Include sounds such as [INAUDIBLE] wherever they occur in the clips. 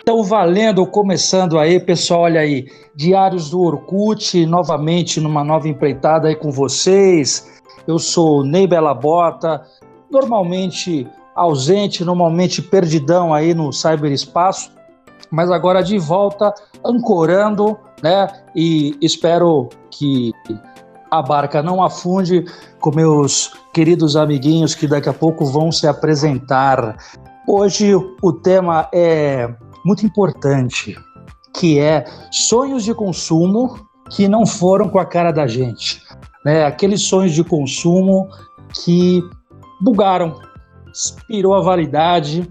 Então, valendo, começando aí, pessoal, olha aí, Diários do Orkut, novamente numa nova empreitada aí com vocês. Eu sou Ney Bela Bota, normalmente ausente, normalmente perdidão aí no cyberespaço, mas agora de volta, ancorando, né? E espero que a barca não afunde com meus queridos amiguinhos que daqui a pouco vão se apresentar. Hoje o tema é muito importante, que é sonhos de consumo que não foram com a cara da gente. Né? Aqueles sonhos de consumo que bugaram, expirou a validade,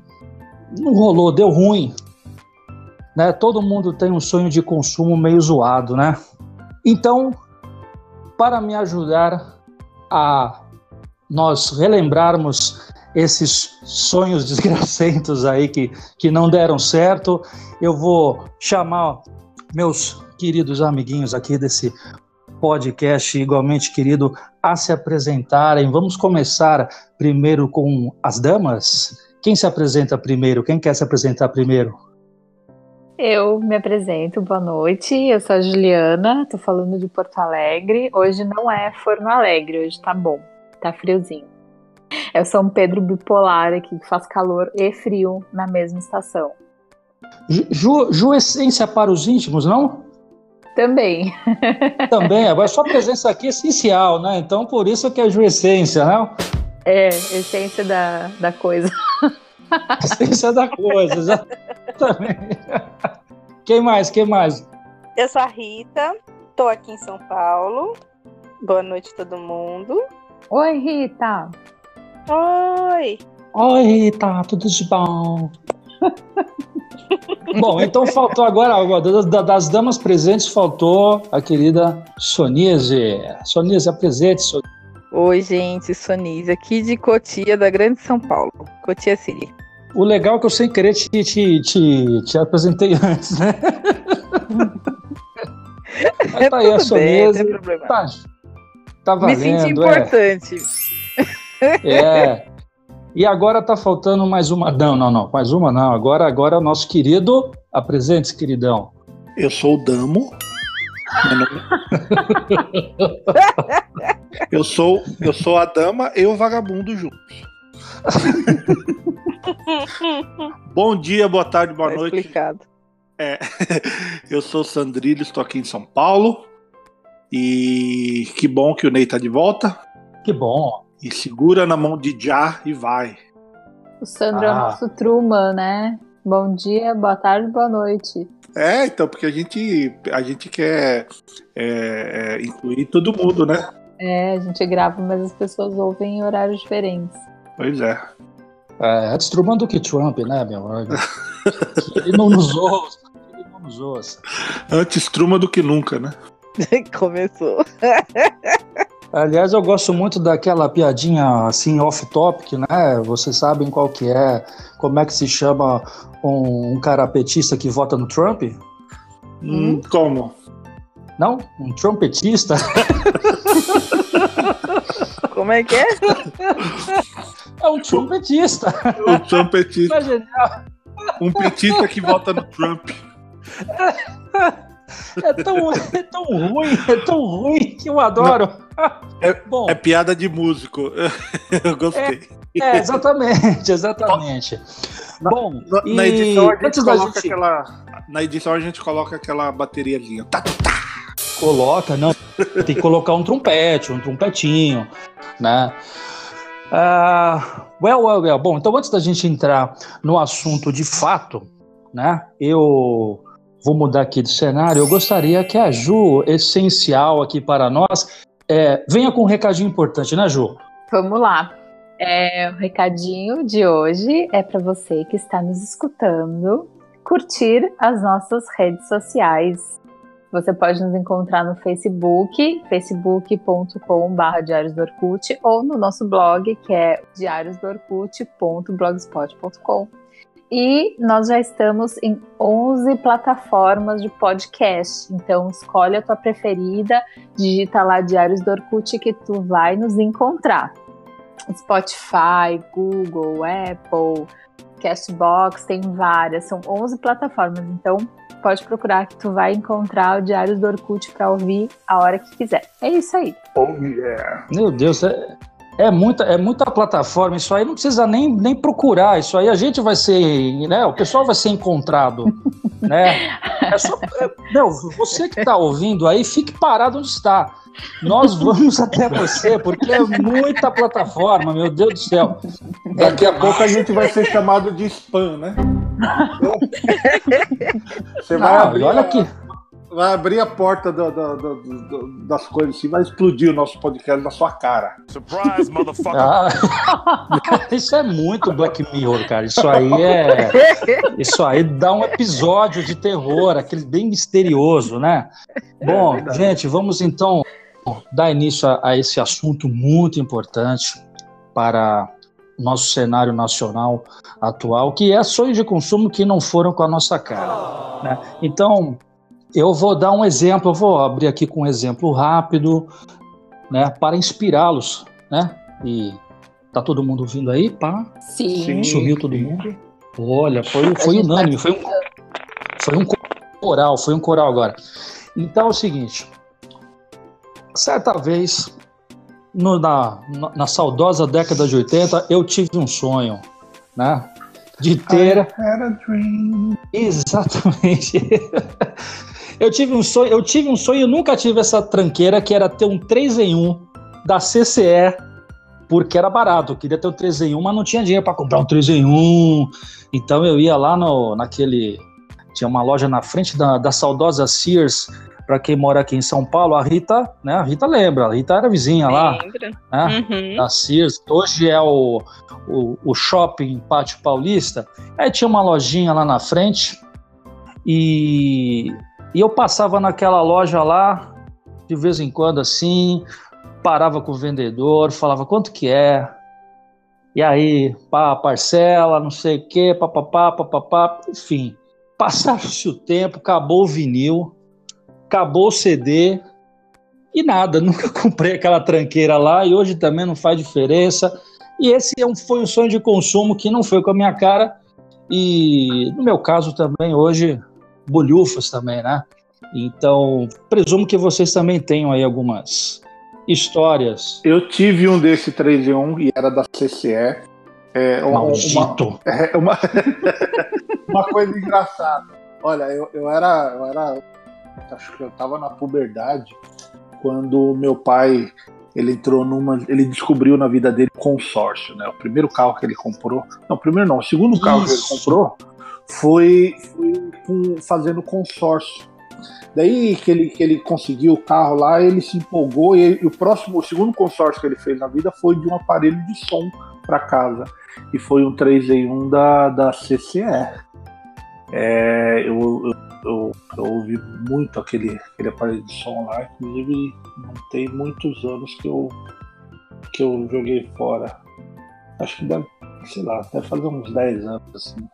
não rolou, deu ruim. Né? Todo mundo tem um sonho de consumo meio zoado, né? Então, para me ajudar a nós relembrarmos esses sonhos desgracentos aí que, que não deram certo, eu vou chamar meus queridos amiguinhos aqui desse podcast, igualmente querido, a se apresentarem. Vamos começar primeiro com as damas. Quem se apresenta primeiro? Quem quer se apresentar primeiro? Eu me apresento, boa noite. Eu sou a Juliana, tô falando de Porto Alegre. Hoje não é Forno Alegre, hoje tá bom, tá friozinho. É o São Pedro bipolar aqui, que faz calor e frio na mesma estação. Ju, Ju essência para os íntimos, não? Também. Também, agora sua presença aqui é essencial, né? Então por isso que é Ju essência, né? É, essência da, da coisa. [LAUGHS] Essência da coisa, exatamente. Quem mais? Quem mais? Eu sou a Rita, tô aqui em São Paulo. Boa noite, todo mundo. Oi, Rita. Oi. Oi, Rita, tudo de bom? [LAUGHS] bom, então faltou agora, das damas presentes, faltou a querida Sonise. Sonise, apresente, Sonise. Oi, gente, Sonise, aqui de Cotia, da Grande São Paulo. Cotia City. O legal é que eu sem querer te, te, te, te apresentei antes, né? [LAUGHS] Mas tá aí a Sonise. Tá, tá valendo. Me senti importante. É. é. E agora tá faltando mais uma. Não, não, não. Mais uma não. Agora, agora é o nosso querido. Apresente-se, queridão. Eu sou o Damo. [LAUGHS] eu sou eu sou a dama e o vagabundo juntos. Bom dia, boa tarde, boa tá noite. Explicado. É, eu sou o Sandrilho, estou aqui em São Paulo. E que bom que o Ney tá de volta. Que bom. E segura na mão de Já e vai. O Sandro ah. é o nosso Truman, né? Bom dia, boa tarde, boa noite. É, então, porque a gente, a gente quer é, é, incluir todo mundo, né? É, a gente grava, mas as pessoas ouvem em horários diferentes. Pois é. É, antes Truman do que Trump, né, meu? ele não nos ouça. Ele não nos ouça. Antes Truman do que nunca, né? [LAUGHS] Começou. [LAUGHS] Aliás, eu gosto muito daquela piadinha assim off-topic, né? Vocês sabem qual que é, como é que se chama um, um cara petista que vota no Trump? Hum, como? Não? Um trompetista? [LAUGHS] como é que é? [LAUGHS] É um trompetista. [LAUGHS] Um trompetista. Um petista que vota no Trump. É tão, é tão ruim, é tão ruim que eu adoro. É, [LAUGHS] Bom, é piada de músico. [LAUGHS] Eu gostei. É, é exatamente, exatamente. Na, Bom, na, e... na edição a gente coloca gente... aquela. Na edição a gente coloca aquela bateriazinha. Tá, tá, tá. Coloca, não. Tem que colocar um trompete, um trompetinho, né? Uh, well, well, well. Bom, então antes da gente entrar no assunto de fato, né? Eu vou mudar aqui de cenário. Eu gostaria que a Ju, essencial aqui para nós, é, venha com um recadinho importante, né, Ju? Vamos lá. É, o recadinho de hoje é para você que está nos escutando curtir as nossas redes sociais. Você pode nos encontrar no Facebook, facebook.com.br Diários do Orkut, ou no nosso blog, que é diariosdoorkut.blogspot.com. E nós já estamos em 11 plataformas de podcast. Então, escolhe a tua preferida, digita lá Diários do Orkut que tu vai nos encontrar. Spotify, Google, Apple, Castbox, tem várias, são 11 plataformas, então pode procurar que tu vai encontrar o Diários do Orkut para ouvir a hora que quiser. É isso aí. Oh, yeah. Meu Deus, é, é muita, é muita plataforma, isso aí não precisa nem, nem procurar, isso aí a gente vai ser, né? O pessoal vai ser encontrado, [LAUGHS] né? É só, é, meu, você que está ouvindo aí, fique parado onde está. Nós vamos [LAUGHS] até você, porque é muita plataforma, meu Deus do céu. Daqui a pouco a gente vai ser chamado de spam, né? [LAUGHS] Você vai Não, abrir, olha aqui. Vai abrir a porta do- do- do- do- das coisas assim, vai explodir o nosso podcast na sua cara. Surprise, motherfucker. Ah, [LAUGHS] isso é muito Black Mirror, cara. Isso aí é. Isso aí dá um episódio de terror, aquele bem misterioso, né? Bom, verdade. gente, vamos então dar início a, a esse assunto muito importante para o nosso cenário nacional atual, que é ações de consumo que não foram com a nossa cara. né? Então, eu vou dar um exemplo, eu vou abrir aqui com um exemplo rápido, né, para inspirá-los, né? E tá todo mundo ouvindo aí, pá? Sim. Sumiu todo sim. mundo? Olha, foi, foi tá unânime, foi um, foi um coral, foi um coral agora. Então é o seguinte, certa vez, no- na, na, na saudosa década de 80, eu tive um sonho, né? De ter I had a dream. Exatamente. [LAUGHS] eu tive um sonho, eu tive um sonho, eu nunca tive essa tranqueira que era ter um 3 em 1 da CCE, porque era barato. Eu queria ter um 3 em 1, mas não tinha dinheiro para comprar um 3 em 1. Então eu ia lá no, naquele tinha uma loja na frente da, da saudosa Sears, para quem mora aqui em São Paulo, a Rita, né? A Rita lembra, a Rita era vizinha lá, Lembra? né? Uhum. da Sears, hoje é o, o, o shopping Pátio Paulista. Aí tinha uma lojinha lá na frente e, e eu passava naquela loja lá de vez em quando assim, parava com o vendedor, falava quanto que é. E aí, pá, parcela, não sei o quê, papapá, papapá, enfim. Passava-se o tempo, acabou o vinil, acabou o CD, e nada, [LAUGHS] nunca comprei aquela tranqueira lá e hoje também não faz diferença. E esse é um, foi um sonho de consumo que não foi com a minha cara. E no meu caso também, hoje, bolhufas também, né? Então, presumo que vocês também tenham aí algumas histórias. Eu tive um desse 3 em 1 e era da CCE. É, um- uma, Maldito. é, uma, [LAUGHS] uma coisa engraçada. Olha, eu, eu era. Eu era. Acho que eu tava na puberdade quando meu pai ele entrou numa. Ele descobriu na vida dele consórcio, né? O primeiro carro que ele comprou. Não, o primeiro não, o segundo carro que ele Isso. comprou foi, foi fazendo consórcio. Daí que ele, que ele conseguiu o carro lá, ele se empolgou e, e o próximo, o segundo consórcio que ele fez na vida foi de um aparelho de som para casa. E foi um 3 em 1 da, da CCE. É, eu, eu, eu, eu ouvi muito aquele, aquele aparelho de som lá, inclusive não tem muitos anos que eu, que eu joguei fora. Acho que deve, sei lá, deve fazer uns 10 anos assim,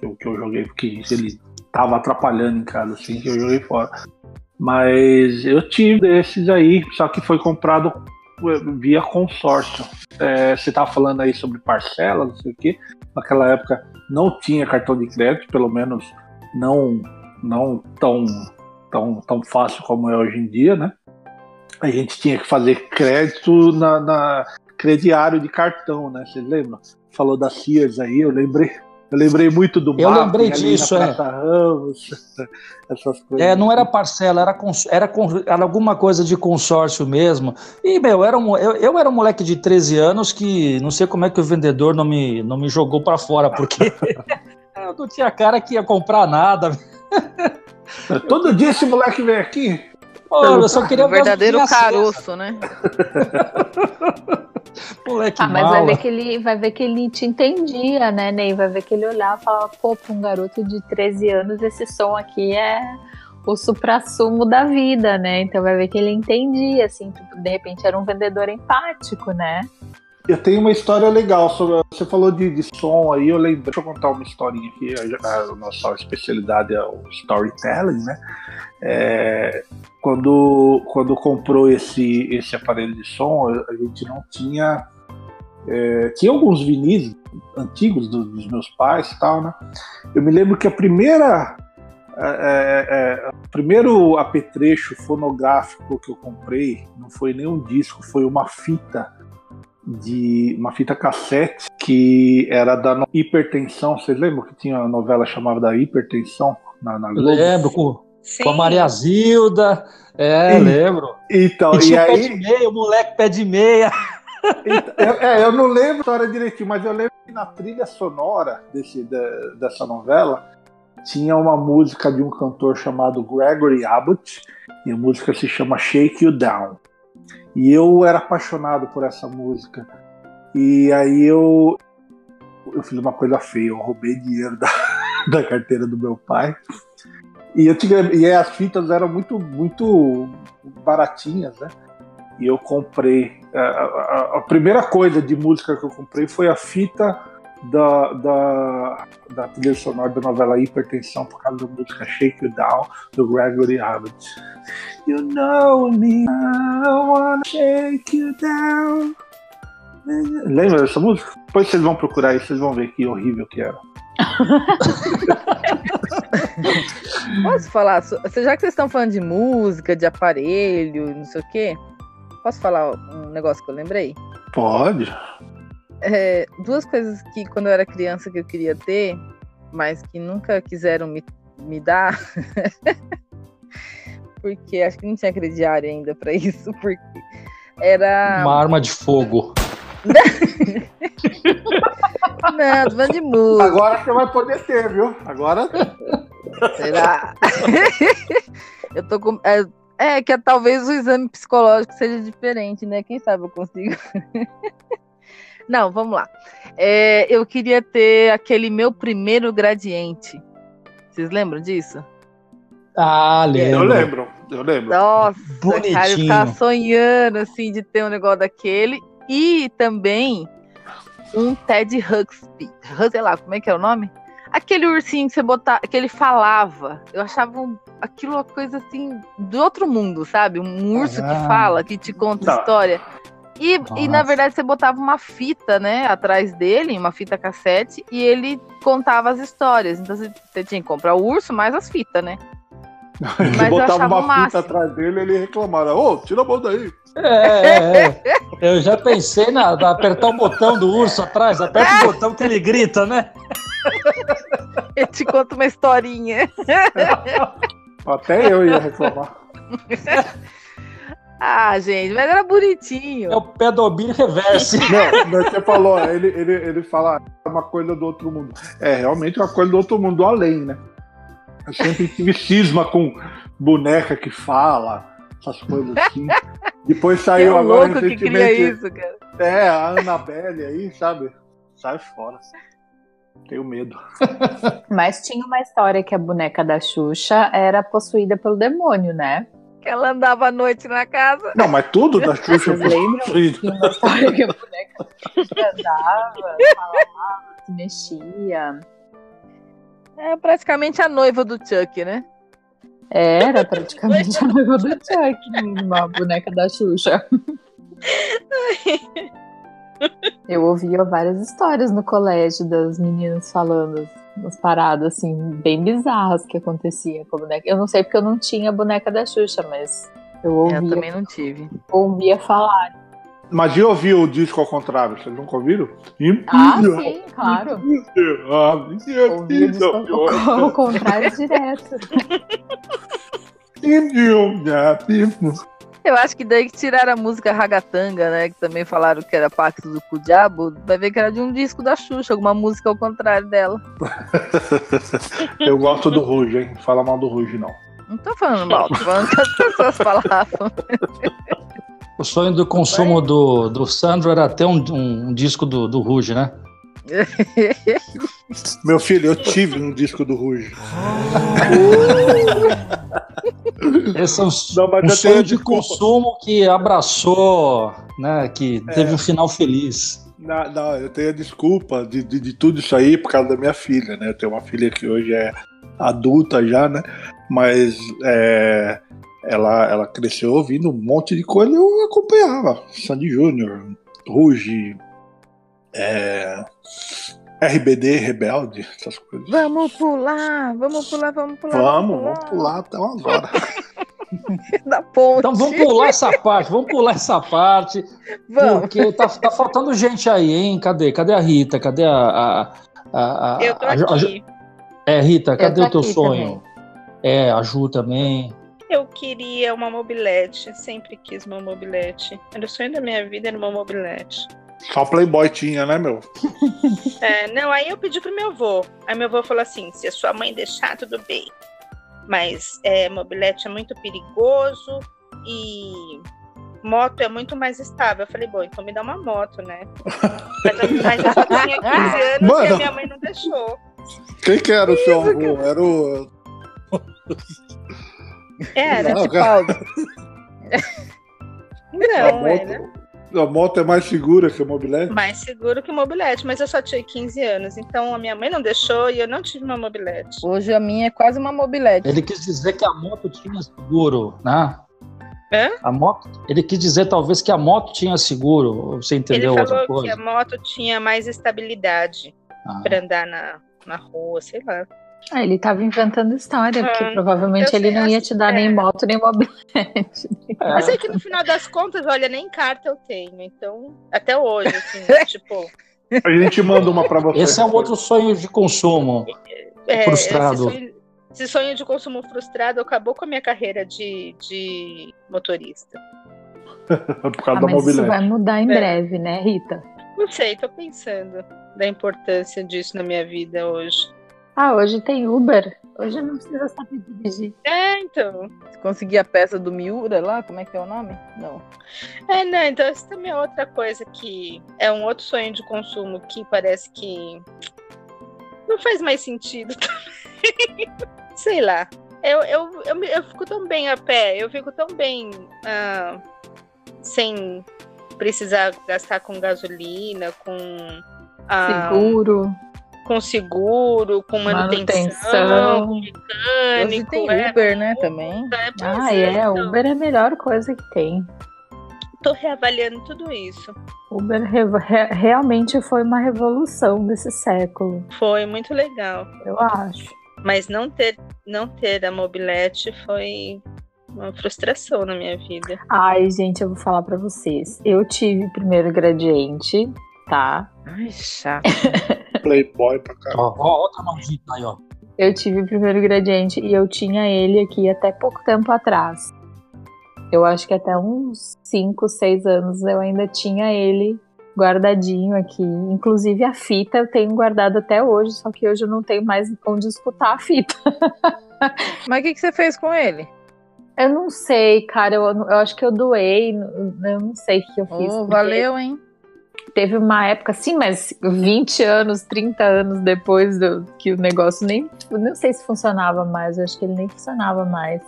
que eu, que eu joguei, porque ele tava atrapalhando em casa, assim, que eu joguei fora. Mas eu tive desses aí, só que foi comprado eh, via consórcio. É, você tava falando aí sobre parcela, não sei o quê. Naquela época não tinha cartão de crédito, pelo menos não, não tão, tão, tão fácil como é hoje em dia, né? A gente tinha que fazer crédito na, na crediário de cartão, né? Você lembra? Falou da Sears aí, eu lembrei. Eu lembrei muito do Eu lembrei disso, é. Ramos, [LAUGHS] essas coisas. É, não era parcela, era, cons- era, era alguma coisa de consórcio mesmo. E, meu, era um, eu, eu era um moleque de 13 anos que não sei como é que o vendedor não me, não me jogou para fora, porque [LAUGHS] eu não tinha cara que ia comprar nada. [LAUGHS] Todo dia esse moleque vem aqui. Pô, eu só queria O ver as verdadeiro caroço, né? Moleque Ah, mas vai mala. ver, que ele, vai ver que ele te entendia, né, Ney? Vai ver que ele olhava e falava, pô, pra um garoto de 13 anos, esse som aqui é o suprassumo da vida, né? Então vai ver que ele entendia, assim, tipo, de repente era um vendedor empático, né? Eu tenho uma história legal sobre. Você falou de, de som aí, eu lembrei. Deixa eu contar uma historinha aqui. A, a nossa especialidade é o storytelling, né? É, quando, quando comprou esse, esse aparelho de som, a gente não tinha É, tinha alguns vinis antigos do, dos meus pais e tal, né? Eu me lembro que a primeira. É, é, é, o primeiro apetrecho fonográfico que eu comprei não foi nem um disco, foi uma fita de uma fita cassete que era da hipertensão. Vocês lembram que tinha uma novela chamada da hipertensão na, na Globo? Lembro, com, com a Maria Zilda. É, e, lembro. Então, e, e aí. Pé de meia, o moleque pé de meia. Então, é, eu não lembro a história direitinho, mas eu lembro que na trilha sonora desse, de, dessa novela tinha uma música de um cantor chamado Gregory Abbott, e a música se chama Shake You Down. E eu era apaixonado por essa música. E aí eu, eu fiz uma coisa feia, eu roubei dinheiro da, [LAUGHS] da carteira do meu pai. E, eu tinha, e as fitas eram muito, muito baratinhas, né? E eu comprei. A, a, a, primeira coisa de música que eu comprei foi a fita da, da, da trilha sonora da novela Hipertensão por causa da música Shake You Down do Gregory Abbott. You know me, I wanna shake you down. Lembra dessa música? Depois vocês vão procurar aí, vocês vão ver que horrível que era. [LAUGHS] Posso falar? Já que vocês estão falando de música, de aparelho, não sei o quê, posso falar um negócio que eu lembrei? Pode. É, duas coisas que quando eu era criança que eu queria ter, mas que nunca quiseram me, me dar. [LAUGHS] porque acho que não tinha crediário ainda para isso, porque era. Uma arma de fogo. Não, tô de música. Agora você vai poder ter, viu? Agora. Será? [LAUGHS] eu tô com. É, é, que é, talvez o exame psicológico seja diferente, né? Quem sabe eu consigo. [LAUGHS] Não, vamos lá. É, eu queria ter aquele meu primeiro gradiente. Vocês lembram disso? Ah, lembro. Eu lembro, eu lembro. Nossa, Bonitinho. cara, eu ficava sonhando, assim, de ter um negócio daquele. E também um Ted Huxby. Sei lá, como é que é o nome? Aquele ursinho que você botava, que ele falava. Eu achava um, aquilo uma coisa assim do outro mundo, sabe? Um urso ah, que fala, que te conta tá. história. E, e, na verdade você botava uma fita, né, atrás dele, uma fita cassete, e ele contava as histórias. Então você, você tinha que comprar o urso mais as fitas, né? Ele Mas botava uma fita atrás dele e ele reclamava, ô, oh, tira a mão daí. É, é, é. Eu já pensei na, na apertar o botão do urso atrás, aperta o botão que ele grita, né? Ele te conta uma historinha. Até eu ia reclamar. [LAUGHS] Ah, gente, mas era bonitinho. É o pedobir reverse. Não, você falou, ele, ele, ele fala é uma coisa do outro mundo. É realmente uma coisa do outro mundo, do além, né? Eu sempre tive cisma com boneca que fala, essas coisas assim. Depois [LAUGHS] saiu é agora louco recentemente. Que cria isso, cara. É, a Annabelle aí, sabe? Sai fora. Tenho medo. [LAUGHS] Mas tinha uma história que a boneca da Xuxa era possuída pelo demônio, né? Que ela andava à noite na casa. Não, mas tudo da Xuxa foi possuído. Tinha uma história que a boneca da Xuxa andava, falava, se mexia. É praticamente a noiva do Chuck, né? Era praticamente a noiva do Chuck, uma boneca da Xuxa. [LAUGHS] Eu ouvia várias histórias no colégio das meninas falando umas paradas assim, bem bizarras que acontecia com a boneca. Eu não sei porque eu não tinha a boneca da Xuxa, mas eu ouvia. Eu também não tive. Ouvia falar. Mas e ouvir o disco ao contrário? Vocês nunca ouviram? Ah, sim, claro. Ouvia o disco ao [LAUGHS] contrário direto. Eu acho que daí que tiraram a música Ragatanga, né? Que também falaram que era Pacto do Cu Diabo. Vai ver que era de um disco da Xuxa, alguma música ao contrário dela. [LAUGHS] Eu gosto do Ruge, hein? Fala mal do Ruge, não. Não tô falando mal, tô falando que as pessoas falavam. [LAUGHS] O sonho do consumo do, do Sandro era ter um, um disco do, do Ruge, né? [LAUGHS] Meu filho, eu tive um disco do Ruge. [LAUGHS] Esse é um, Não, um sonho de consumo que abraçou, né? Que é. teve um final feliz. Não, não, eu tenho a desculpa de, de, de, tudo isso aí por causa da minha filha, né? Eu tenho uma filha que hoje é adulta já, né? Mas é, ela, ela cresceu ouvindo um monte de coisa e eu acompanhava. Sandy Júnior, Ruge, é, RBD, Rebelde, essas coisas. Vamos pular, vamos pular, vamos pular. Vamos, vamos pular até agora. [LAUGHS] Da ponte. Então vamos pular essa parte, vamos pular essa parte, Vamos. porque tá, tá faltando gente aí, hein? Cadê? Cadê a Rita? Cadê a. a, a, a- Eu tô a- a- aqui. é, Rita, cadê o teu aqui sonho? É, a Ju também. Eu queria uma mobilete, sempre quis uma mobilete. Era o sonho da minha vida, era uma mobilete. Só Playboy tinha, né, meu? [LAUGHS] É, não, aí eu pedi pro meu avô. Aí meu avô falou assim: se a sua mãe deixar, tudo bem. Mas é, mobilete é muito perigoso e moto é muito mais estável. Eu falei, bom, então me dá uma moto, né? [LAUGHS] Mas, eu- mas eu só tinha 15 anos e Mano. a minha mãe não deixou. Quem que era o seu avô? Era o. [LAUGHS] Era. Não, cara, Paulo. [LAUGHS] Não, a, moto, era a moto é mais segura que a mobilete? mais seguro que mobilete, mas eu só tinha 15 anos. Então a minha mãe não deixou e eu não tive uma mobilete. Hoje a minha é quase uma mobilete. Ele quis dizer que a moto tinha seguro, né? Hã? A moto, ele quis dizer talvez que a moto tinha seguro. Você Ele entendeu outra falou coisa? que a moto tinha mais estabilidade Ah. pra andar na, na rua, sei lá. Ah, ele tava inventando história, porque Ah, provavelmente eu ele sei, não ia te dar é. nem moto nem mobilete. É. Mas é que no final das contas, olha, nem carta eu tenho. Então, até hoje, assim, [LAUGHS] tipo. A gente manda uma pra você. Esse é um outro sonho de consumo. é, Frustrado. Esse sonho, esse sonho de consumo frustrado acabou com a minha carreira de, de motorista. [LAUGHS] Por causa Ah, da mas isso mobilete. vai mudar em É. breve, né, Rita? Não sei, tô pensando da importância disso na minha vida hoje. Ah, hoje tem Uber. Hoje não precisa saber dirigir. É, então. Se conseguir a peça do Miura lá, como é que é o nome? Não. É, não, então isso também é outra coisa que é um outro sonho de consumo que parece que não faz mais sentido [LAUGHS] também. Sei lá. Eu, eu, eu, eu fico tão bem a pé, eu fico tão bem ah, sem precisar gastar com gasolina, com, ah, Seguro, com seguro, com manutenção, manutenção. com Hoje mecânico. tem é, Uber, né, também. é, pois Ah, é. então, Uber é a melhor coisa que tem. Tô reavaliando tudo isso. Uber re- re- realmente foi uma revolução desse século, Foi muito legal. eu acho. Mas não ter, não ter a mobilete foi uma frustração na minha vida. Ai, gente, eu vou falar pra vocês. Eu tive primeiro gradiente, tá? Ai, chato. [LAUGHS] Playboy pra caramba. Ó, ó, outra maldita aí, ó. Eu tive primeiro gradiente e eu tinha ele aqui até pouco tempo atrás. Eu acho que até uns 5, 6 anos eu ainda tinha ele guardadinho aqui. Inclusive a fita eu tenho guardado até hoje, só que hoje eu não tenho mais onde escutar a fita. [LAUGHS] Mas o que, que você fez com ele? Eu não sei, cara, eu, eu acho que eu doei, eu não sei o que eu fiz. Oh, valeu, hein? Teve uma época, sim, mas 20 anos, 30 anos depois do, que o negócio nem. Não sei se funcionava mais, eu acho que ele nem funcionava mais.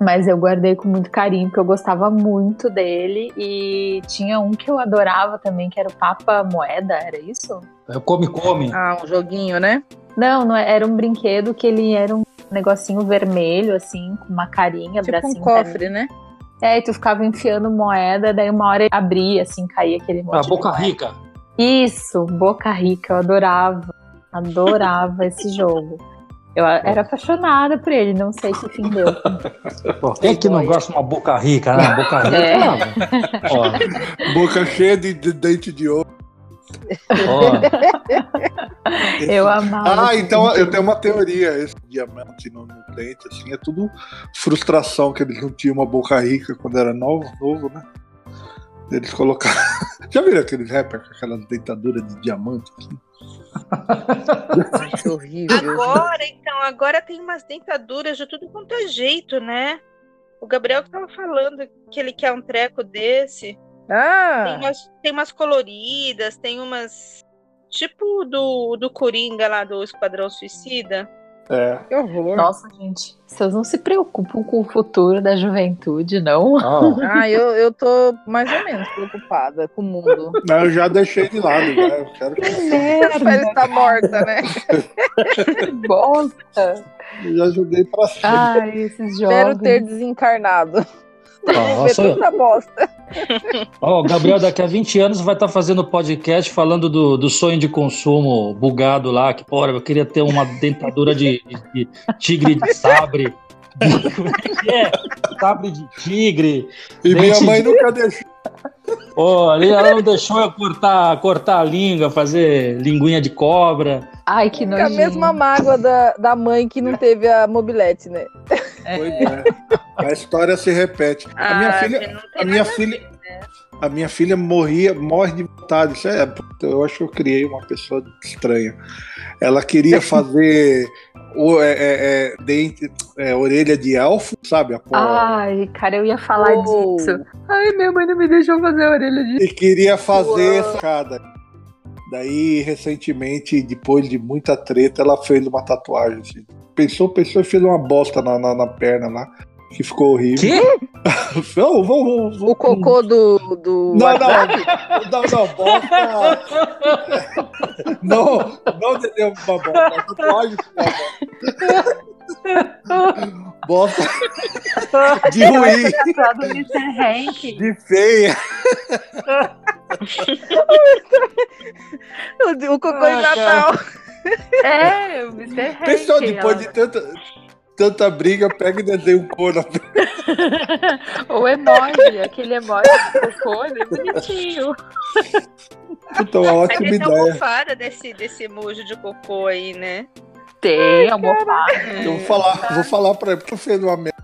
Mas eu guardei com muito carinho, porque eu gostava muito dele. E tinha um que eu adorava também, que era o Papa Moeda, era isso? É o Come Come. Ah, um joguinho, né? Não, não é- era um brinquedo que ele era um negocinho vermelho, assim, com uma carinha, Tipo um bracinho. cofre, né? É, e tu ficava enfiando moeda, daí uma hora ele abria, assim, caía aquele monte A de Boca moeda. Rica. Isso, Boca Rica, eu adorava. Adorava esse jogo. Eu era apaixonada por ele, não sei que fim deu. Pô, quem que não gosta de uma Boca Rica, né? Boca Rica. É. [LAUGHS] Ó, Boca cheia de, de dente de ouro. Ó. Eu amava. Ah, então eu tenho uma teoria. Esse diamante no, no dente, assim, é tudo frustração que eles não tinham uma boca rica quando era novo, novo, né? Eles colocaram. [LAUGHS] Já viram aqueles rappers com aquelas dentaduras de diamante [LAUGHS] que horrível. Agora, então, agora tem umas dentaduras de tudo quanto é jeito, né? O Gabriel que tava falando que ele quer um treco desse. Tem Ah, umas, tem umas coloridas, tem umas. Tipo do, do Coringa lá do Esquadrão Suicida. É. que horror. Nossa, gente, vocês não se preocupam com o futuro da juventude, não? Ó, Ah, eu, eu tô mais ou menos preocupada com o mundo. Não, eu já deixei de lado, já. Eu quero que A pele está morta, né? Que bosta! eu já joguei pra cima. Ai, esses Espero jovens. ter desencarnado. sou, tanta bosta. [LAUGHS] Ó, o Gabriel daqui a 20 anos vai estar fazendo podcast falando do, do sonho de consumo bugado lá, que, porra, eu queria ter uma dentadura de, de- de tigre de sabre. [LAUGHS] Como é que é? Sabre de tigre. E minha mãe de- nunca deixou. Pô, ali ela não deixou eu cortar, cortar a língua, fazer linguinha de cobra. Ai, que É a nojinho. mesma mágoa da, da mãe que não teve a mobilete, né? Pois é. A história se repete. A minha Ah, filha, não tem a minha filha, ver, né? a minha filha morria, morre de vontade. Isso é, eu acho que eu criei uma pessoa estranha. Ela queria [LAUGHS] fazer o, é, é, é, dente, é, orelha de elfo, sabe? A porra. Ai, cara, eu ia falar Oh. disso. Ai, minha mãe não me deixou fazer a orelha disso. E queria fazer Uau. escada. Daí, recentemente, depois de muita treta, ela fez uma tatuagem. assim. Pensou, pensou e fez uma bosta na, na, na perna lá, que ficou horrível. Que? Não, vou, vou, vou- O cocô do. do Não, não, não, não, bosta. [LAUGHS] [LAUGHS] Não, não entendeu uma bosta. Tatuagem [LAUGHS] uma bosta. Bosta de ruim, do. Hank. de feia. O, [LAUGHS] o cocô Ah, de Natal. É, o Mr. Hank. Pessoal, depois ela- de tanta, tanta briga, pega e desenha um cor na O emoji, aquele emoji de cocô, ele é bonitinho. Puta, uma ótima tem ideia. almofada desse, desse emoji de cocô aí, né? Tem, almofada. Eu vou falar, vou falar pra ele, porque eu fiz uma merda.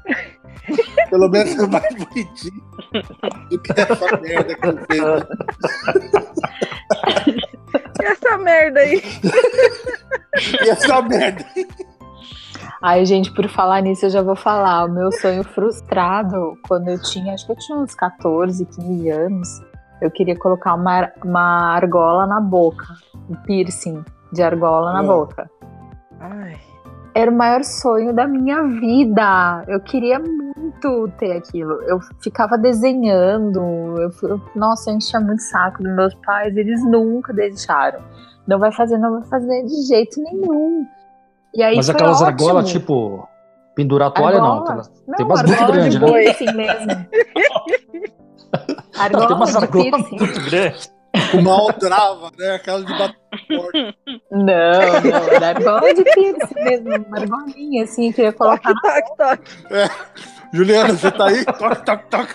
Pelo menos é mais bonitinho do que essa merda que eu fiz. E essa merda aí. E essa merda. Ai, gente, por falar nisso, eu já vou falar. O meu sonho frustrado, quando eu tinha, acho que eu tinha uns 14, 15 anos, eu queria colocar uma, uma argola na boca. Um piercing de argola na Ah. boca. Ai. Era o maior sonho da minha vida. Eu queria muito ter aquilo. Eu ficava desenhando. Eu, eu- nossa, eu enchia muito saco dos meus pais. Eles nunca deixaram. Não vai fazer, não vai fazer de jeito nenhum. E aí Mas aquelas ótimo. argolas, tipo, pendurar a toalha, não. Argola? Não, tem umas muito argola grande, de né? piercing mesmo. [LAUGHS] Argola Tem umas de argolas muito grandes. Uma aldrava, né? Aquela de bater porta. Não, [LAUGHS] não, era argola de piercing mesmo. Uma argolinha assim, que eu ia colocar Toque, toque, toque. Juliana, você tá aí? Toque, toque, toque.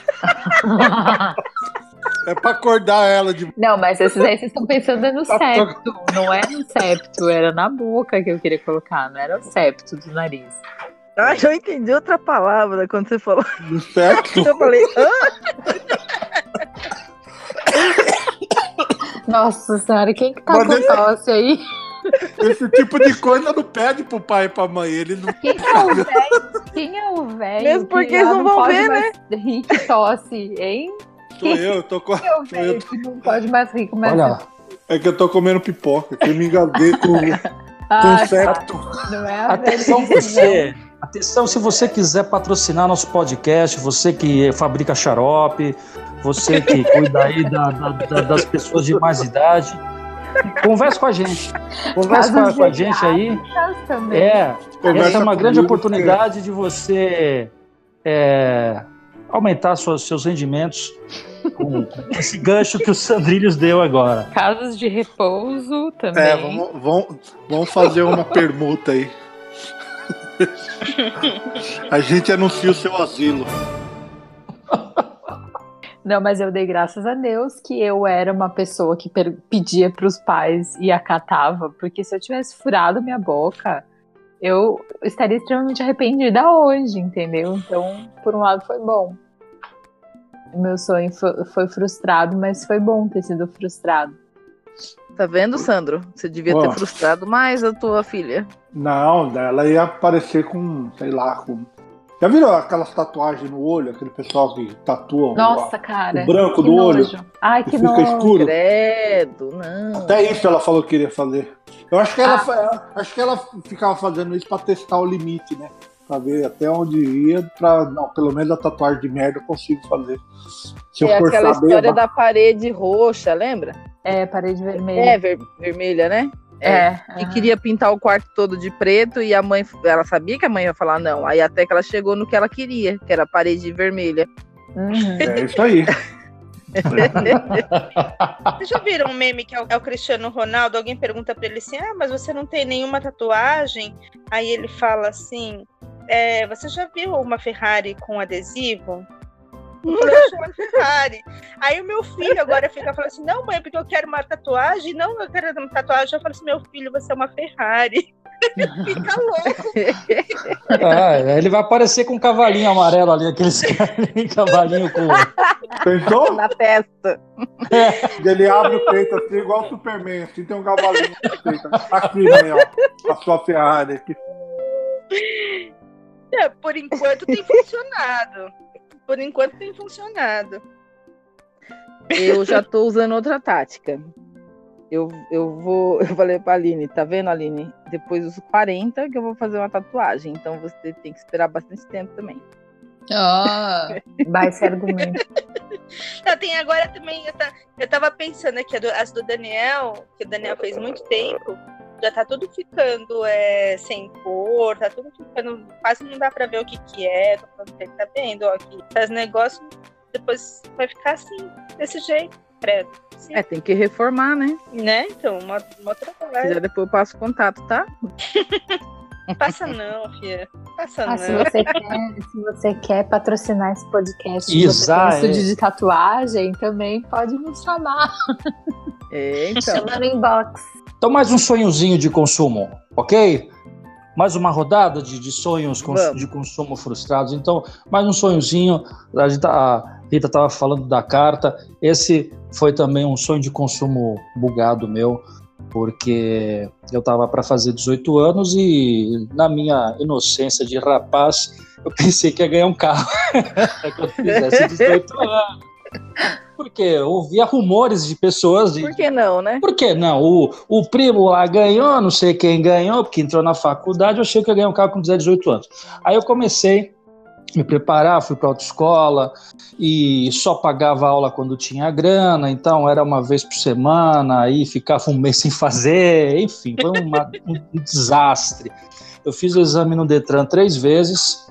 É pra acordar ela de. Não, mas esses aí vocês estão pensando é no septo. Não é no septo, era na boca que eu queria colocar, não era o septo do nariz. Ah, eu entendi outra palavra quando você falou. No sexo. Eu falei, hã? Nossa senhora, quem que tá Mas com esse- tosse aí? [LAUGHS] Esse tipo de coisa não pede pro pai e pra mãe. Ele não. Quem é o velho? Quem é o velho? Mesmo porque que eles não vão ver, mais rir que tosse, hein? Sou eu, eu tô com. Quem é o velho que não pode mais rir, começa Olha lá. É que eu tô comendo pipoca, que eu me engasguei com, com [LAUGHS] Ah, septo. Não é a Atenção você, atenção se você quiser patrocinar nosso podcast, você que fabrica xarope, você que [LAUGHS] cuida aí da- da- da- das pessoas de mais idade, converse com a gente. Converse com com a gente aí. também. É, Conversa essa é uma comigo, grande oportunidade de você é, aumentar suas- seus rendimentos com esse gancho que o Sandrilhos deu agora. Casas de repouso também. É, vamos, vamos, vamos fazer uma permuta aí. [LAUGHS] A gente anuncia o seu asilo. Não, mas eu dei graças a Deus que eu era uma pessoa que pedia para os pais e acatava, porque se eu tivesse furado minha boca, eu estaria extremamente arrependida hoje, entendeu? Então, por um lado, foi bom. Meu sonho foi frustrado, mas foi bom ter sido frustrado. Tá vendo, Sandro? Você devia Ó. ter frustrado mais a tua filha. Não, ela ia aparecer com, sei lá, com. Já viram aquelas tatuagens no olho, aquele pessoal que tatua o- Nossa, cara. o branco que do olho? nojo. Ai, que que fica nojo. escuro? Credo, não. Até isso ela falou que queria fazer. Eu acho que ela, Ah. acho que ela ficava fazendo isso pra testar o limite, né? Pra ver até onde ia, pra. Não, pelo menos a tatuagem de merda eu consigo fazer. Se eu É for aquela saber. história da parede roxa, lembra? É, parede vermelha. É, ver- vermelha, né? É. E queria pintar o quarto todo de preto e a mãe, ela sabia que a mãe ia falar não. Aí até que ela chegou no que ela queria, que era parede vermelha. Uhum. É isso aí. [LAUGHS] Vocês já viram um meme que é o, é o Cristiano Ronaldo? Alguém pergunta pra ele assim: Ah, mas você não tem nenhuma tatuagem? Aí ele fala assim: é, Você já viu uma Ferrari com adesivo? Aí o meu filho agora fica falando assim: Não, mãe, porque eu quero uma tatuagem. Não, eu quero uma tatuagem. Eu falo assim: Meu filho, você é uma Ferrari. [LAUGHS] Fica louco. É, ele vai aparecer com um cavalinho amarelo ali, aqueles [LAUGHS] cavalinho com. Pensou? Na testa. Ele abre o peito assim, igual o Superman, assim, tem um cavalinho no peito. Aqui, né, ó, a sua Ferrari aqui. É, por enquanto tem funcionado. Por enquanto tem funcionado. Eu já tô usando outra tática. Eu, eu vou. [LAUGHS] Eu falei pra Aline, tá vendo, Aline? Depois dos 40 que eu vou fazer uma tatuagem. Então você tem que esperar bastante tempo também. Ah, [LAUGHS] vai esse argumento. Não, tem agora também, eu, tá, eu tava pensando aqui, as do Daniel, que o Daniel fez muito tempo, já tá tudo ficando é, sem cor, tá tudo ficando. Quase não dá pra ver o que que é. Tô falando que tá vendo, ó, que faz negócio, depois vai ficar assim, desse jeito, credo. Sim. É, tem que reformar, né? Né? Então, uma, uma outra Se quiser, depois eu passo o contato, tá? [LAUGHS] Passa não, filha. Passa Ah, se não. você quer, se você quer patrocinar esse podcast, Isso, você tem um estúdio de tatuagem, também pode nos chamar. É, então. Chama no inbox. Então, mais um sonhozinho de consumo, ok? Mais uma rodada de, de sonhos cons- Vamos. de consumo frustrados. Então, mais um sonhozinho. A, gente tá- a Rita estava falando da carta. Esse foi também um sonho de consumo bugado meu, porque eu estava para fazer 18 anos e, na minha inocência de rapaz, eu [LAUGHS] pensei que ia ganhar um carro [LAUGHS] quando eu fizesse 18 anos. Porque eu ouvia rumores de pessoas de, Por que não, né? por que não? O, o primo lá ganhou, não sei quem ganhou, porque entrou na faculdade, eu achei que ia ganhar um carro com 18 anos. Aí eu comecei me preparar, fui para autoescola e só pagava aula quando tinha grana, então era uma vez por semana, aí ficava um [LAUGHS] mês sem fazer, enfim, foi uma- um desastre. Eu fiz o exame no Detran três vezes.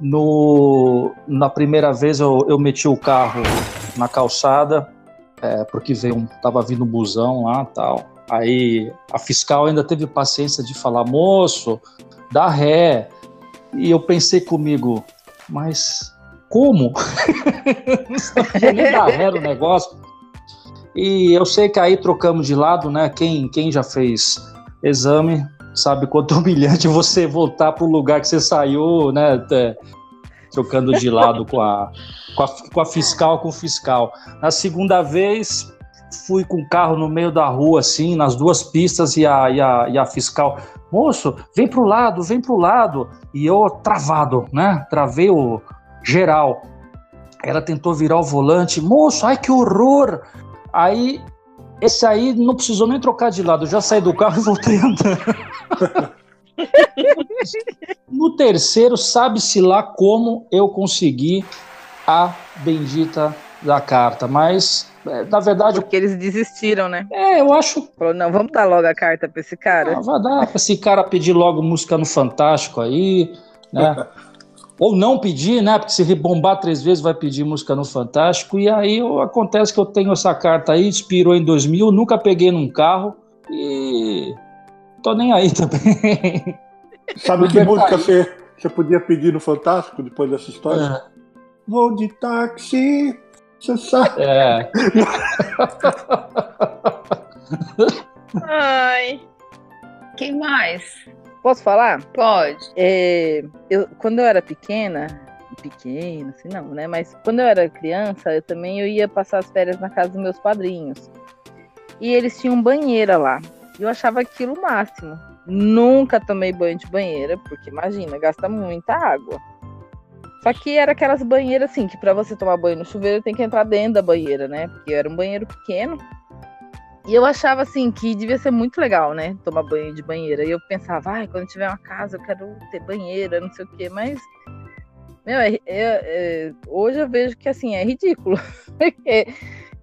No, na primeira vez eu, eu meti o carro na calçada, é, porque veio tava vindo um busão lá tal. Aí a fiscal ainda teve paciência de falar, moço, dá ré. E eu pensei comigo, mas como? Não ré no negócio. E eu sei que aí trocamos de lado, né? Quem, quem já fez exame sabe quanto [LAUGHS] humilhante você voltar para o lugar que você saiu, né? é, trocando de lado com a, com a, com a fiscal, com o fiscal. Na segunda vez, fui com o carro no meio da rua, assim, nas duas pistas, e a, e a, e a fiscal, moço, vem pro lado, vem pro lado. E eu travado, né? Travei o geral. Ela tentou virar o volante, moço, ai que horror! Aí, esse aí não precisou nem trocar de lado, eu já saí do carro e voltei [LAUGHS] andando. No terceiro, sabe-se lá como eu consegui a bendita da carta, mas na verdade, Porque eles desistiram, né? é, eu acho Falou, não, vamos dar logo a carta pra esse cara. ah, vai dar pra esse cara pedir logo música no Fantástico aí, né? [LAUGHS] Ou não pedir, né? Porque se rebombar três vezes vai pedir música no Fantástico. E aí eu- acontece que eu tenho essa carta aí, expirou em 2000, nunca peguei num carro e tô nem aí também. [LAUGHS] Sabe que música você, você podia pedir no Fantástico depois dessa história? Vou de táxi, você sabe. É. [LAUGHS] Ai. Quem mais? Posso falar? Pode. É, eu, quando eu era pequena, pequena, assim não, né? Mas quando eu era criança, eu também eu ia passar as férias na casa dos meus padrinhos. E eles tinham banheira lá. E eu achava aquilo o máximo. Nunca tomei banho de banheira, porque imagina, gasta muita água. Só que era aquelas banheiras assim, que pra você tomar banho no chuveiro tem que entrar dentro da banheira, né? Porque era um banheiro pequeno. E eu achava assim que devia ser muito legal, né? Tomar banho de banheira. E eu pensava, ai, quando tiver uma casa eu quero ter banheira, não sei o quê. Mas, meu, é- é- é- hoje eu vejo que assim, é ridículo. [LAUGHS] Porque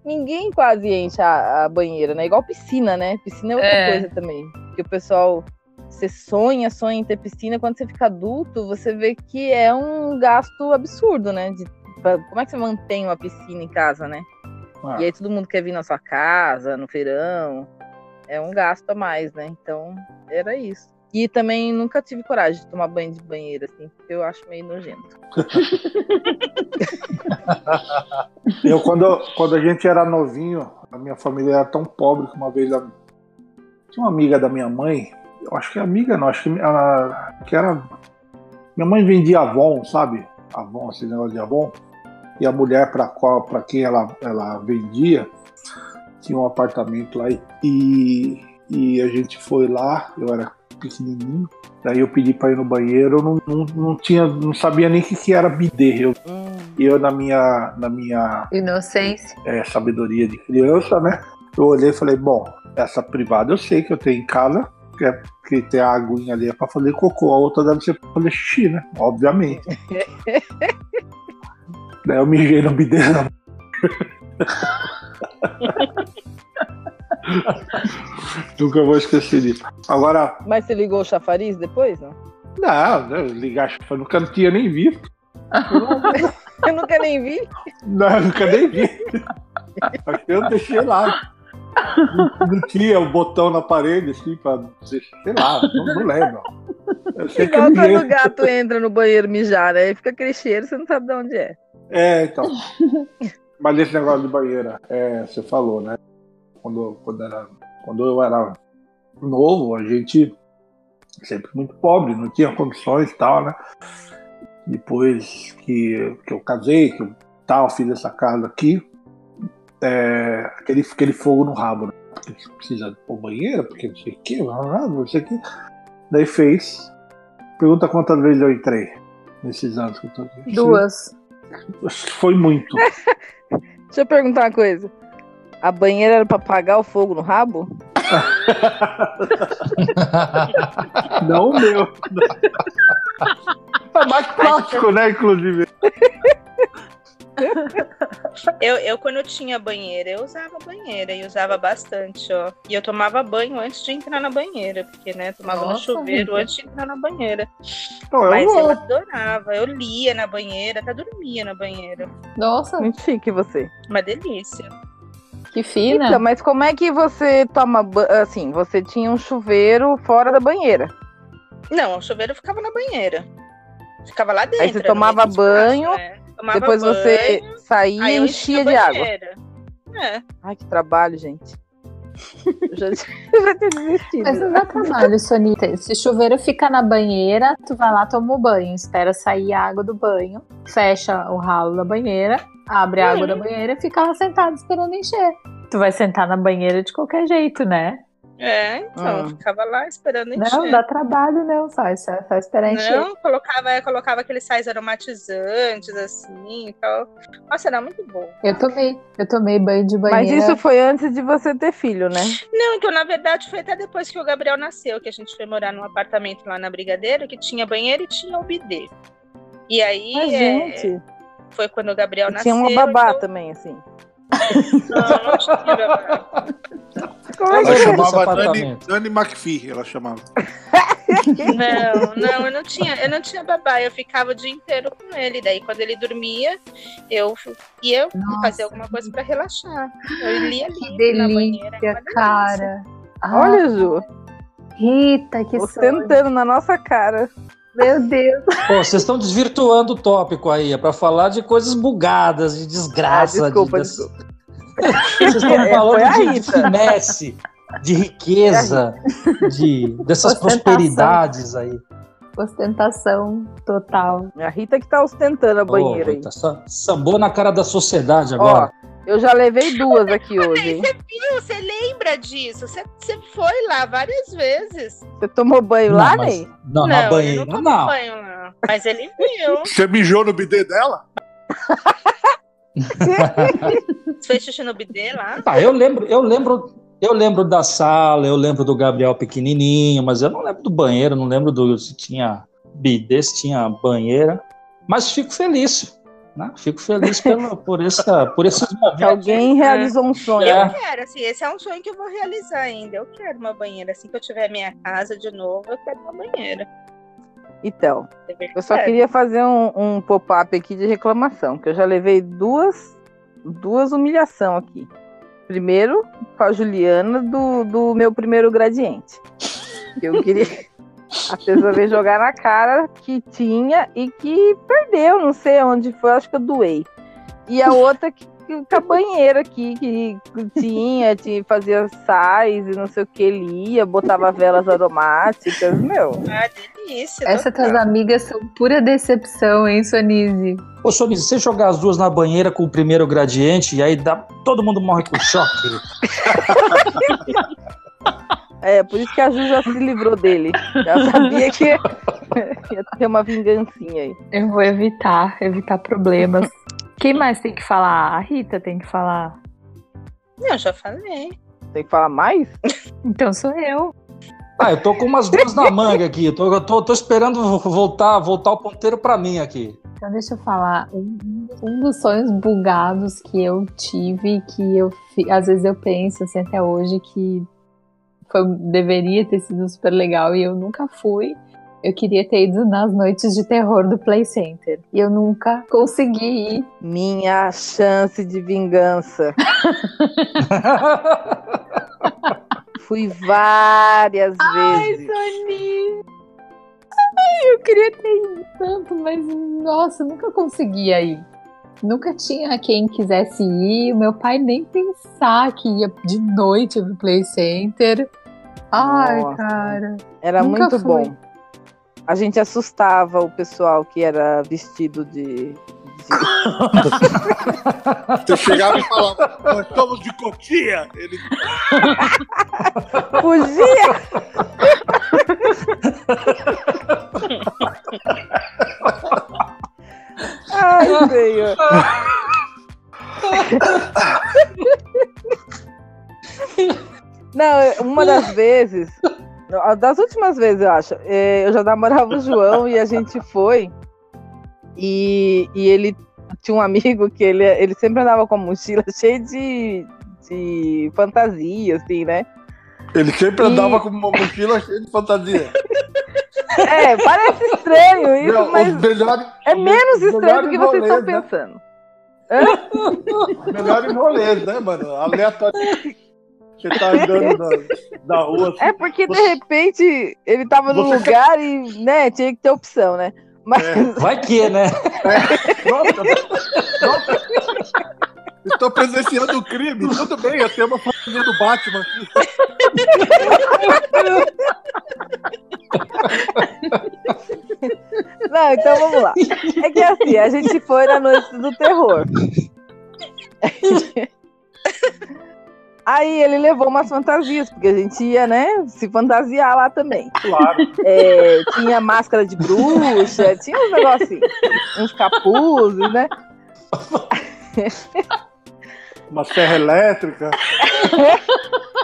ninguém quase enche a, a banheira, né? Igual piscina, né? Piscina é outra É. coisa também. Que o pessoal. Você sonha, sonha em ter piscina, quando você fica adulto, você vê que é um gasto absurdo, né? De, pra- como é que você mantém uma piscina em casa, né? Ah. E aí todo mundo quer vir na sua casa, no verão. É um gasto a mais, né? Então, era isso. E também nunca tive coragem de tomar banho de banheira, assim, porque eu acho meio nojento. [LAUGHS] Eu, quando, quando a gente era novinho, a minha família era tão pobre que uma vez a- tinha uma amiga da minha mãe, acho que é amiga não, acho que ela que era. Minha mãe vendia Avon, sabe? Avon, esse negócio de Avon. E a mulher para qual para quem ela, ela vendia tinha um apartamento lá e, e a gente foi lá, eu era pequenininho. Daí eu pedi para ir no banheiro, eu não, não, não tinha, não sabia nem o que, que era bidê. Eu, Hum, eu na minha, na minha Inocência. é, sabedoria de criança, né? Eu olhei e falei, bom, essa privada eu sei que eu tenho em casa, que, é, que tem a aguinha ali é pra fazer cocô, a outra deve ser pra fazer xixi, né? Obviamente. [LAUGHS] Daí eu mijei no bidê da Nunca vou esquecer disso. Agora, Mas você ligou o chafariz depois, não? não, ligar, eu nunca tinha nem visto. [LAUGHS] Eu nunca nem vi. Não, nunca nem vi. Eu deixei lá. Não, tinha o botão na parede, assim, pra. Sei lá, não, não lembro. Igual quando o gato entra no banheiro mijar, aí fica aquele cheiro, você não sabe de onde é. É, então. Mas esse negócio de banheira, é, você falou, né? Quando, quando, era, quando eu era novo, a gente sempre muito pobre, não tinha condições e tal, né? Depois que, que eu casei, que eu tal, fiz essa casa aqui, é, aquele, aquele fogo no rabo, né? Porque precisa pôr banheira, porque não sei o que, não sei o que. Daí fez. Pergunta quantas vezes eu entrei nesses anos que eu tô aqui. Duas. Foi muito. [LAUGHS] Deixa eu perguntar uma coisa. A banheira era pra apagar o fogo no rabo? [LAUGHS] Não o meu. [LAUGHS] É mais prático, né, inclusive. Eu, eu, quando eu tinha banheira, eu usava banheira e usava bastante, ó. E eu tomava banho antes de entrar na banheira, porque, né, tomava no Nossa, chuveiro Rita. antes de entrar na banheira. Não, eu Mas eu vou. adorava, eu lia na banheira, até dormia na banheira. Nossa, Muito chique você. Uma delícia. que fina. Então, mas como é que você toma banho? Assim, você tinha um chuveiro fora da banheira. Não, o chuveiro ficava na banheira. Ficava lá dentro. Aí você no tomava mesmo espaço, banho, né? Tomava Depois banho, você saía aí e enchia a de água. É. Ai, que trabalho, gente. [LAUGHS] Eu já, tinha desistido. Mas não dá trabalho, Sonita. Se o chuveiro fica na banheira, tu vai lá, toma o banho, espera sair a água do banho, fecha o ralo da banheira, abre a água da banheira e fica lá sentado esperando encher. Tu vai sentar na banheira de qualquer jeito, né? É, então, Hum. ficava lá esperando encher. Não, dá trabalho, não, só, só, só esperar encher. Não, colocava, é, colocava aqueles sais aromatizantes, assim e tal. Nossa, era muito bom. Eu tomei, eu tomei banho de Mas banheira. isso foi antes de você ter filho, né? Não, então, na verdade, foi até depois que o Gabriel nasceu, que a gente foi morar num apartamento lá na Brigadeiro, que tinha banheiro e tinha o bidê. E aí, Mas, é, gente, foi quando o Gabriel nasceu. tinha uma babá então- também, assim. Não, não tinha babá. [LAUGHS] Como é Ela é? chamava Dani. Dani McPhee, ela chamava. Não, não, eu não tinha, eu não tinha babá, eu ficava o dia inteiro com ele. Daí quando ele dormia, eu ia Nossa. fazer alguma coisa pra relaxar. Eu lia Que livro na banheira. delícia, delícia. cara. Ah, Olha, Ju, Rita, que ostentando na nossa cara. Meu Deus. Pô, vocês estão desvirtuando o tópico aí, é pra falar de coisas bugadas, de desgraça. Ah, desculpa, de, desculpa. Vocês estão É, falando de, finesse, de riqueza, de, dessas Ostentação. prosperidades aí. Ostentação total. É a Rita que tá ostentando a banheira aí. Rita, sa- sambou na cara da sociedade Ó, agora. eu já levei duas aqui hoje? Você viu? Você lembra disso? Você, você foi lá várias vezes. Você tomou banho Não, lá, Ney? Não, na ele banheira não não. banho lá. Mas ele viu. Você mijou no bidê dela? [LAUGHS] [LAUGHS] Você fez xixi no bidê lá? Ah, eu lembro, eu lembro, eu lembro da sala, eu lembro do Gabriel pequenininho, mas eu não lembro do banheiro, não lembro do se tinha bidê, se tinha banheira. Mas fico feliz, né? Fico feliz pela, [LAUGHS] por essa, por esses momentos. alguém realizou um sonho. É. Eu quero, assim, esse é um sonho que eu vou realizar ainda. Eu quero uma banheira. Assim que eu tiver minha casa de novo, eu quero uma banheira. Então, É eu só queria fazer um, um pop-up aqui de reclamação, que eu já levei duas duas humilhação aqui. Primeiro, com a Juliana do, do meu primeiro gradiente. Eu queria [LAUGHS] a pessoa veio jogar na cara que tinha e que perdeu, não sei onde foi, acho que eu doei. E a outra que banheira aqui, que tinha, tinha, fazia sais e não sei o que, lia, botava velas aromáticas, meu. Ah, delícia. Essas tuas amigas são pura decepção, hein, Sonise? Ô, Sonise, você jogar as duas na banheira com o primeiro gradiente e aí dá, todo mundo morre com choque. É, por isso que a Ju já se livrou dele. Já sabia que ia ter uma vingancinha aí. Eu vou evitar, evitar problemas. Quem mais tem que falar? A Rita tem que falar. Não, já falei. Tem que falar mais? Então sou eu. Ah, eu tô com umas duas na manga aqui. Eu tô, eu tô, tô esperando voltar, voltar o ponteiro pra mim aqui. Então deixa eu falar. Um, um dos sonhos bugados que eu tive, que eu às vezes eu penso assim até hoje que foi, deveria ter sido super legal e eu nunca fui. Eu queria ter ido nas noites de terror do Play Center. E eu nunca consegui ir. Minha chance de vingança. [LAUGHS] Fui várias Ai, vezes. Sony! Ai, eu queria ter ido tanto, mas nossa, nunca conseguia ir. Nunca tinha quem quisesse ir. Meu pai nem pensar que ia de noite pro Play Center. Ai, Nossa. cara. Era muito fui. bom. A gente assustava o pessoal que era vestido de. de- [LAUGHS] Você chegava e falava, nós somos de Cotia. Ele, [LAUGHS] Fugia! Ai, senhor. [LAUGHS] Não, uma das vezes, das últimas vezes, eu acho, é, eu já namorava o João e a gente foi. E, e ele tinha um amigo que ele, ele sempre andava com a mochila [LAUGHS] cheia de, de fantasia, assim, né? ele sempre E- andava com uma mochila [LAUGHS] cheia de fantasia. É, parece estranho isso, Meu, mas melhores, é menos os estranho do que vocês estão rolês, né? pensando. Os melhores rolês, né, mano? Aleatório. [LAUGHS] Você tá andando na, na rua. assim, É porque de Você- repente ele tava no Você lugar e, né, tinha que ter opção, né? Mas É. [LAUGHS] Vai que, né? Nossa, nossa. Estou presenciando o crime. Tudo bem, eu tenho uma fantasia do Batman aqui. Não, então vamos lá. É que assim, a gente foi na noite do terror. [LAUGHS] Aí ele levou umas fantasias, porque a gente ia, né, se fantasiar lá também. Claro. É, tinha máscara de bruxa, tinha uns negocinhos, uns capuzes, né? Uma serra elétrica.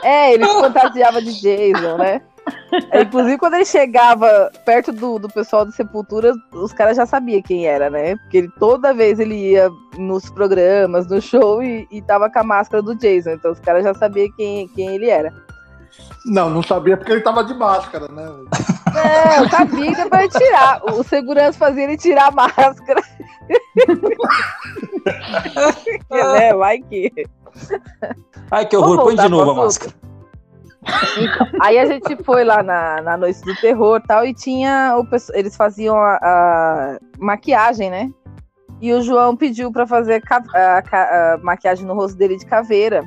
É, ele se fantasiava de Jason, né? É, Inclusive, quando ele chegava perto do, do pessoal de Sepultura, os caras já sabiam quem era, né? Porque ele, toda vez ele ia nos programas, no show, e, e tava com a máscara do Jason. Então os caras já sabiam quem, quem ele era. Não, não sabia porque ele tava de máscara, né? É, eu sabia que de tirar. O segurança fazia ele tirar a máscara. [LAUGHS] [LAUGHS] Né, vai que. Ai, que horror. Vamos Põe de novo a máscara. Então, aí a gente foi lá na, na noite do terror tal, e tinha. O, eles faziam a, a maquiagem, né? E o João pediu pra fazer a, ca- a maquiagem no rosto dele de caveira.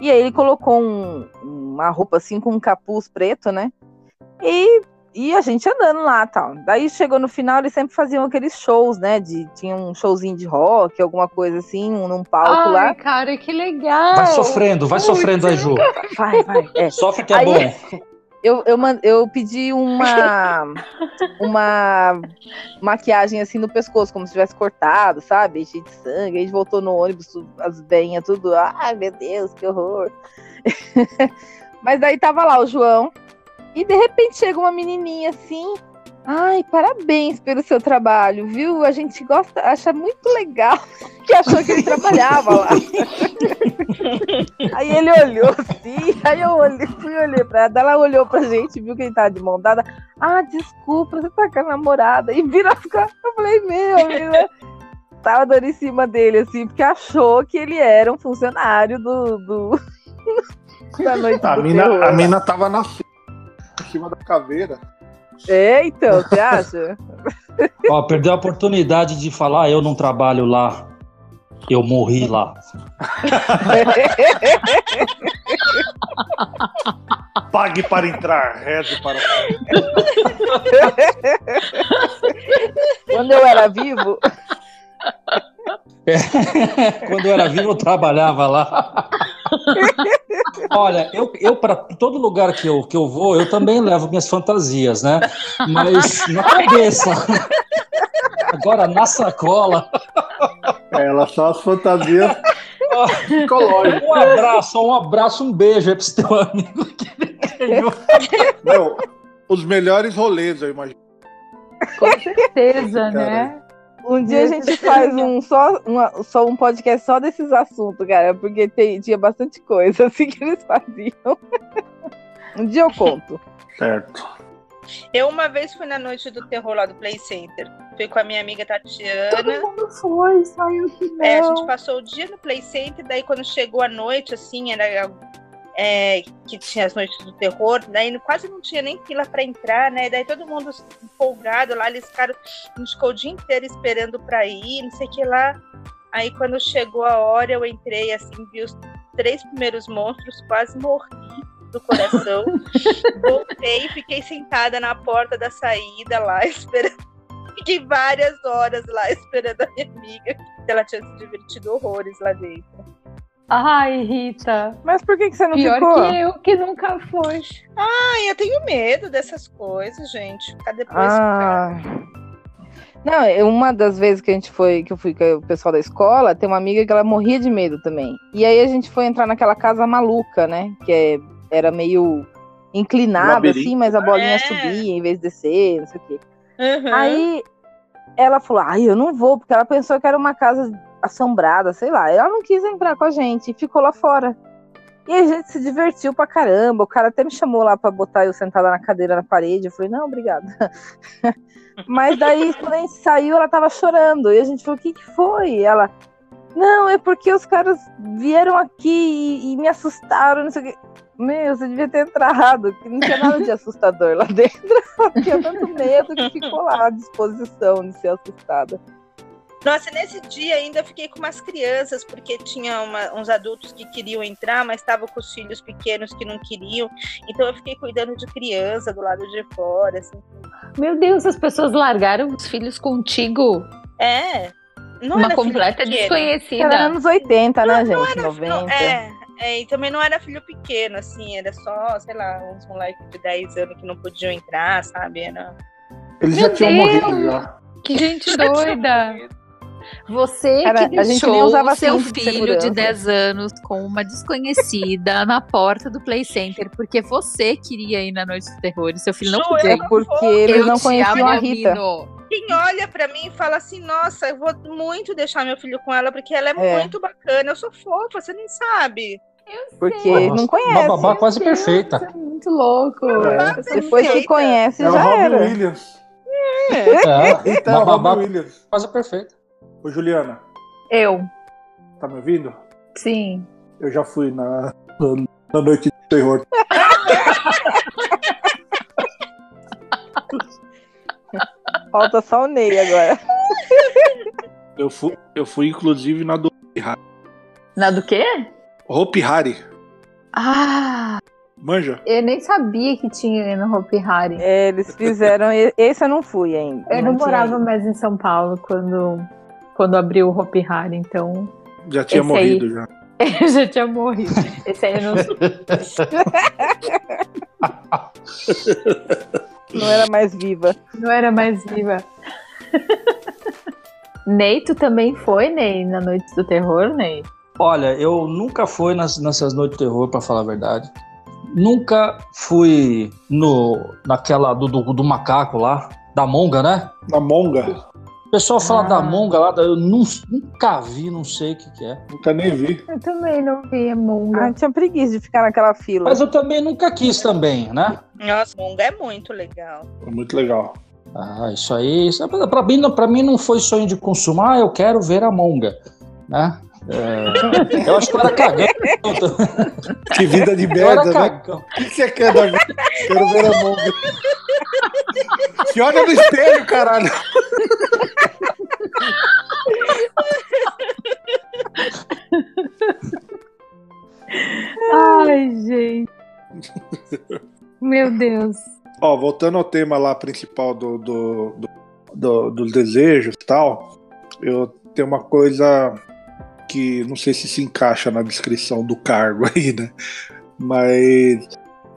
E aí ele colocou um- uma roupa assim com um capuz preto, né? E, e a gente andando lá tal. Daí chegou no final, eles sempre faziam aqueles shows, né? De, tinha um showzinho de rock, alguma coisa assim, um, num palco Ai, lá. cara, que legal! Vai sofrendo, vai sofrendo aí, Ju. Vai, vai. É. Sofre que é Aí- bom. [LAUGHS] Eu, eu, eu pedi uma uma maquiagem assim no pescoço, como se tivesse cortado, sabe? Cheio de sangue. A gente voltou no ônibus, as veinhas, tudo. Ai, meu Deus, que horror. [LAUGHS] Mas daí tava lá o João. E de repente chega uma menininha assim. Ai, parabéns pelo seu trabalho, viu? A gente gosta, acha muito legal [LAUGHS] que achou que ele trabalhava lá. Aí ele olhou assim, aí eu olhei, fui olhei pra ela, ela olhou pra gente, viu que ele tava de mão dada. Ah, desculpa, você tá com a namorada. E vira as caras. Eu falei, meu, menina. tava dando em cima dele, assim, porque achou que ele era um funcionário do. do... [LAUGHS] da noite A do mina, terror. a mina tava na fila, em cima da caveira. É, então, você acha? Ó, perdeu a oportunidade de falar, "Ah, eu não trabalho lá. Eu morri lá. [LAUGHS] Pague para entrar, reze para. Quando eu era vivo, [LAUGHS] Quando eu era vivo, eu trabalhava lá. [LAUGHS] Olha, eu, eu para todo lugar que eu, que eu vou, eu também levo minhas fantasias, né? Mas na cabeça. Agora, na sacola. Ela só as fantasias psicológicas. Um abraço, um abraço, um beijo aí pro seu amigo que ele ganhou. Meu, os melhores rolês, eu imagino. Com certeza, né? Um dia a gente faz um só, uma- só um podcast só desses assuntos, cara, porque tem, tinha bastante coisa [LAUGHS] assim que eles faziam. Um dia eu conto. Certo. Eu uma vez fui na noite do terror lá do Play Center. Fui com a minha amiga Tatiana. Todo mundo foi, saiu que não. É, a gente passou o dia no Play Center, daí quando chegou a noite, assim, era é, que tinha as noites do terror, daí quase não tinha nem fila para entrar, né? Daí todo mundo empolgado lá, eles ficaram, a gente ficou o dia inteiro esperando para ir, não sei o que lá. Aí quando chegou a hora, eu entrei assim, vi os três primeiros monstros, quase morri do coração. [LAUGHS] Voltei, fiquei sentada na porta da saída lá, [LAUGHS] esperando. Fiquei várias horas lá esperando a minha amiga, que ela tinha se divertido horrores lá dentro. Ai, Rita. Mas por que, que você não Pior ficou? que eu, que nunca foi. Ai, eu tenho medo dessas coisas, gente. Ficar depois. Ah. Não, é uma das vezes que a gente foi, que eu fui com o pessoal da escola, tem uma amiga que ela morria de medo também. E aí a gente foi entrar naquela casa maluca, né? Que é- era meio inclinada, assim, mas a bolinha É. subia em vez de descer, não sei o quê. Uhum. Aí ela falou, ai, eu não vou, porque ela pensou que era uma casa assombrada, sei lá. Ela não quis entrar com a gente e ficou lá fora. E a gente se divertiu pra caramba. O cara até me chamou lá pra botar eu sentada na cadeira na parede. Eu falei, não, obrigada. [LAUGHS] Mas daí, quando a gente saiu, ela tava chorando. E a gente falou, o que, que foi? E ela, não, é porque os caras vieram aqui e, e me assustaram, não sei o quê. Meu, você devia ter entrado, que não tinha nada de assustador lá [LAUGHS] dentro. Tinha tanto medo que ficou lá à disposição de ser assustada. Nossa, nesse dia ainda eu fiquei com umas crianças, porque tinha uma- uns adultos que queriam entrar, mas estavam com os filhos pequenos que não queriam. Então eu fiquei cuidando de criança do lado de fora, assim. Meu Deus, as pessoas largaram os filhos contigo. É. Não Uma era filho completa pequeno. Era desconhecida. anos 80, né, gente? Era- 90. não, é, é, e também não era filho pequeno, assim, era só, sei lá, uns moleques de 10 anos que não podiam entrar, sabe? Era... Eles Meu já tinham Deus! morrido já. Que gente doida. [LAUGHS] Você Cara, que a gente nem deixou o seu de filho de segurança. 10 anos com uma desconhecida na porta do Play Center, porque você queria ir na Noite do Terror e seu filho não podia É eu porque eles Eu não conheciam a Rita. Quem olha pra mim e fala assim, nossa, eu vou muito deixar meu filho com ela, porque ela é, É. muito bacana, eu sou fofa, você nem sabe. Porque Nossa, não Uma conhece. babá quase Deus, perfeita. é muito louco. É. Depois que conhece, É o já Robin era. Williams. É, [LAUGHS] Então, é uma o Robin babá Williams. quase perfeita. Ô, Juliana, Eu, tá me ouvindo? sim. Eu já fui na, na, na noite do terror. [LAUGHS] Falta só o Ney agora. Eu fui, eu fui inclusive na do Na do quê? Hopi Hari. Ah, Manja? eu nem sabia que tinha no Hopi Hari. É, eles fizeram. Esse eu não fui ainda. Eu não tinha morava ido. mais em São Paulo quando, quando abriu o Hopi Hari, então Já tinha Esse aí. morrido já. eu [LAUGHS] já tinha morrido. Esse aí eu não [LAUGHS] Não era mais viva. Não era mais viva. Ney, tu também foi, Ney, na Noite do Terror, Ney? Olha, eu nunca fui nas, nessas noites de terror, pra falar a verdade. Nunca fui no naquela do, do, do macaco lá, da monga, né? Na Monga. O pessoal fala Ah. da monga lá, eu nun- nunca vi, não sei o que, que é. Nunca nem vi. Eu também não vi a Monga. Ah, tinha preguiça de ficar naquela fila. Mas eu também nunca quis também, né? Nossa, Monga é muito legal. Foi muito legal. Ah, isso aí, isso, para mim, para mim não foi sonho de consumo. Ah, eu quero ver a monga, né? É, eu acho que eu era cagão. [LAUGHS] Que vida de merda, né? O que você quer da vida? Quero ver a monga. Que olha no espelho, caralho. Ai, gente. Meu Deus. Ó, voltando ao tema lá principal do, do, do, do dos desejos e tal, eu tenho uma coisa que não sei se se encaixa na descrição do cargo [LAUGHS] aí, né? Mas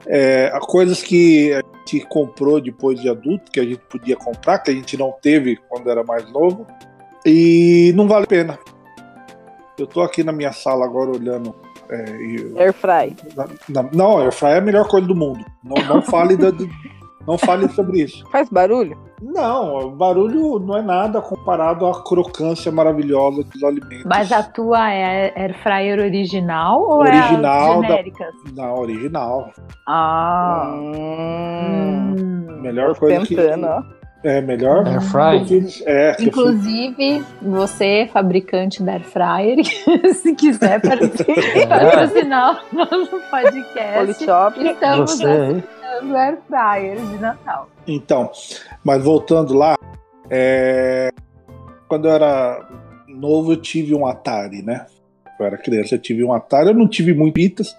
é, coisas que a gente comprou depois de adulto, que a gente podia comprar, que a gente não teve quando era mais novo, e não vale a pena. Eu tô aqui na minha sala agora olhando. É, e, Airfry. na- na- não, Airfry é a melhor coisa do mundo. Não, não fale da- não fale sobre isso. [LAUGHS] Faz barulho? Não, barulho não é nada comparado à crocância maravilhosa dos alimentos. Mas a tua é air fryer original ou Original é as da- genéricas? Na original. Ah. Hum, Hum. Melhor tô coisa que. tentando, ó. É, melhor. Air fry. Eu fiz- É, Inclusive, você, fabricante da Air Fryer, [LAUGHS] se quiser [LAUGHS] É. patrocinar o nosso podcast, Polishop. estamos Você aceitando Air Fryer de Natal. Então, mas voltando lá, é, quando eu era novo eu tive um Atari, né? Eu era criança, eu tive um Atari. Eu não tive muitas,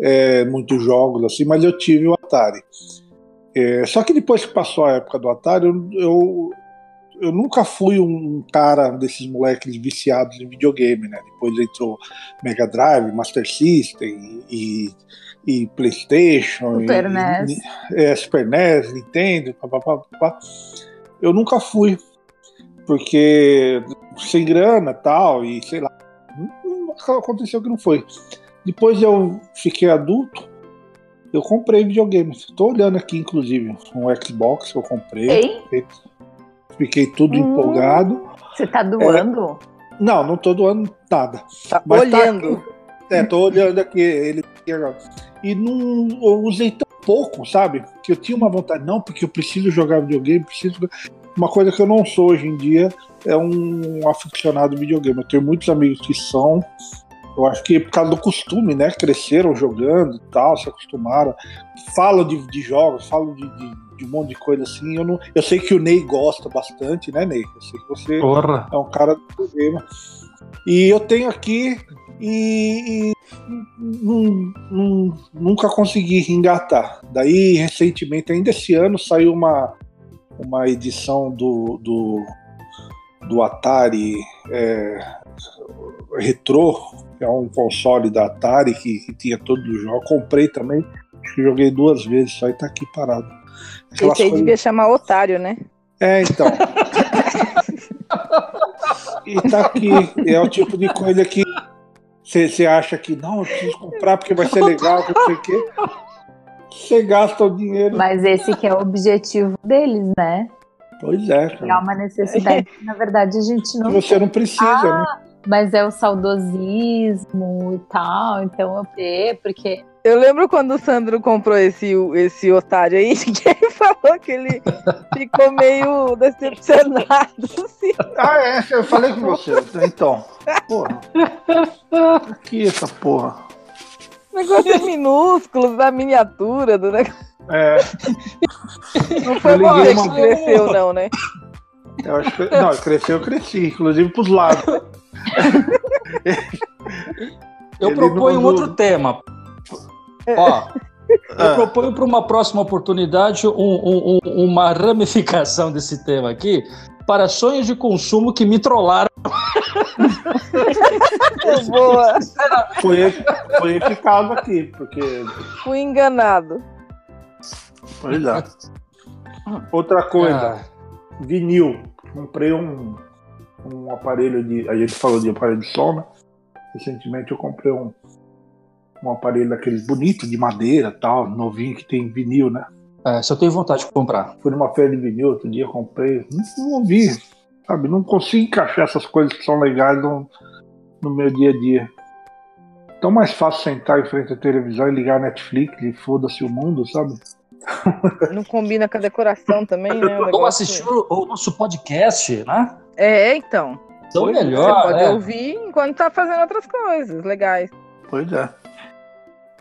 é, muitos jogos assim, mas eu tive o Atari. É, só que depois que passou a época do Atari, eu, eu, eu nunca fui um cara desses moleques viciados em videogame, né? Depois entrou Mega Drive, Master System e, e PlayStation, Super e, NES. e- é, Super NES, Nintendo, papapá, papá. Eu nunca fui, porque sem grana tal, e sei lá, aconteceu que não foi. Depois eu fiquei adulto, eu comprei videogame. Tô olhando aqui, inclusive, um Xbox que eu comprei. Ei, Fiquei, tudo Hum. empolgado. você tá doando? Não, não tô doando nada. Tá Mas tá olhando. É, tô olhando aqui ele. E não usei tão pouco, sabe? Que eu tinha uma vontade, não, porque eu preciso jogar videogame, preciso. Uma coisa que eu não sou hoje em dia é um aficionado de videogame. Eu tenho muitos amigos que são. Eu acho que por causa do costume, né? Cresceram jogando e tal, se acostumaram. Falam de, de jogos, falam de, de, de um monte de coisa assim. Eu, não, eu sei que o Ney gosta bastante, né, Ney? Eu sei que você Porra. é um cara do problema. E eu tenho aqui e, nun- nun- nunca consegui engatar. Daí, recentemente, ainda esse ano, saiu uma, uma edição do, do, do Atari é, Retro, que é um console da Atari que, que tinha todos os jogos. Comprei também, acho que joguei duas vezes, só e tá aqui parado. Aquelas Esse aí coisas- devia chamar otário, né? é, então. [LAUGHS] e tá aqui. É o tipo de coisa que você acha que não, eu preciso comprar porque vai ser legal, que não sei o quê. Você gasta o dinheiro. Mas esse que é o objetivo deles, né? Pois é, É cara. uma necessidade que, na verdade, a gente não Você não precisa, né? mas é o saudosismo e tal, então eu porque Eu lembro quando o Sandro comprou esse, esse otário aí, [LAUGHS] que ele falou que ele ficou meio decepcionado. Assim. Ah, é, eu falei com você. Então, porra. Aqui essa porra. O negócio é minúsculo, da miniatura do negócio. É, Não foi você uma- que cresceu, não, né? eu acho que. Não, cresceu, eu cresci, inclusive pros lados. Eu Ele proponho um não- outro tema. Ó, eu Ah. proponho para uma próxima oportunidade um- um- um- uma ramificação desse tema aqui para sonhos de consumo que me trollaram. [LAUGHS] Boa, Foi, foi caso aqui, porque fui enganado. Pois é. Outra coisa, Ah, vinil. Comprei um, um aparelho de. A gente falou de aparelho de som, né? Recentemente eu comprei um, um aparelho daqueles bonitos de madeira tal, novinho, que tem vinil, né? é, eu tenho vontade de comprar. Fui numa feira de vinil outro dia, comprei. Não, não ouvi, sabe? Não consigo encaixar essas coisas que são legais no, no meu dia a dia. Tão mais fácil sentar em frente à televisão e ligar a Netflix e foda-se o mundo, sabe? [LAUGHS] Não combina com a decoração também, né? Ou assistir o, o nosso podcast, né? É, então. Então, é, melhor. Você pode é. ouvir enquanto tá fazendo outras coisas legais. Pois é.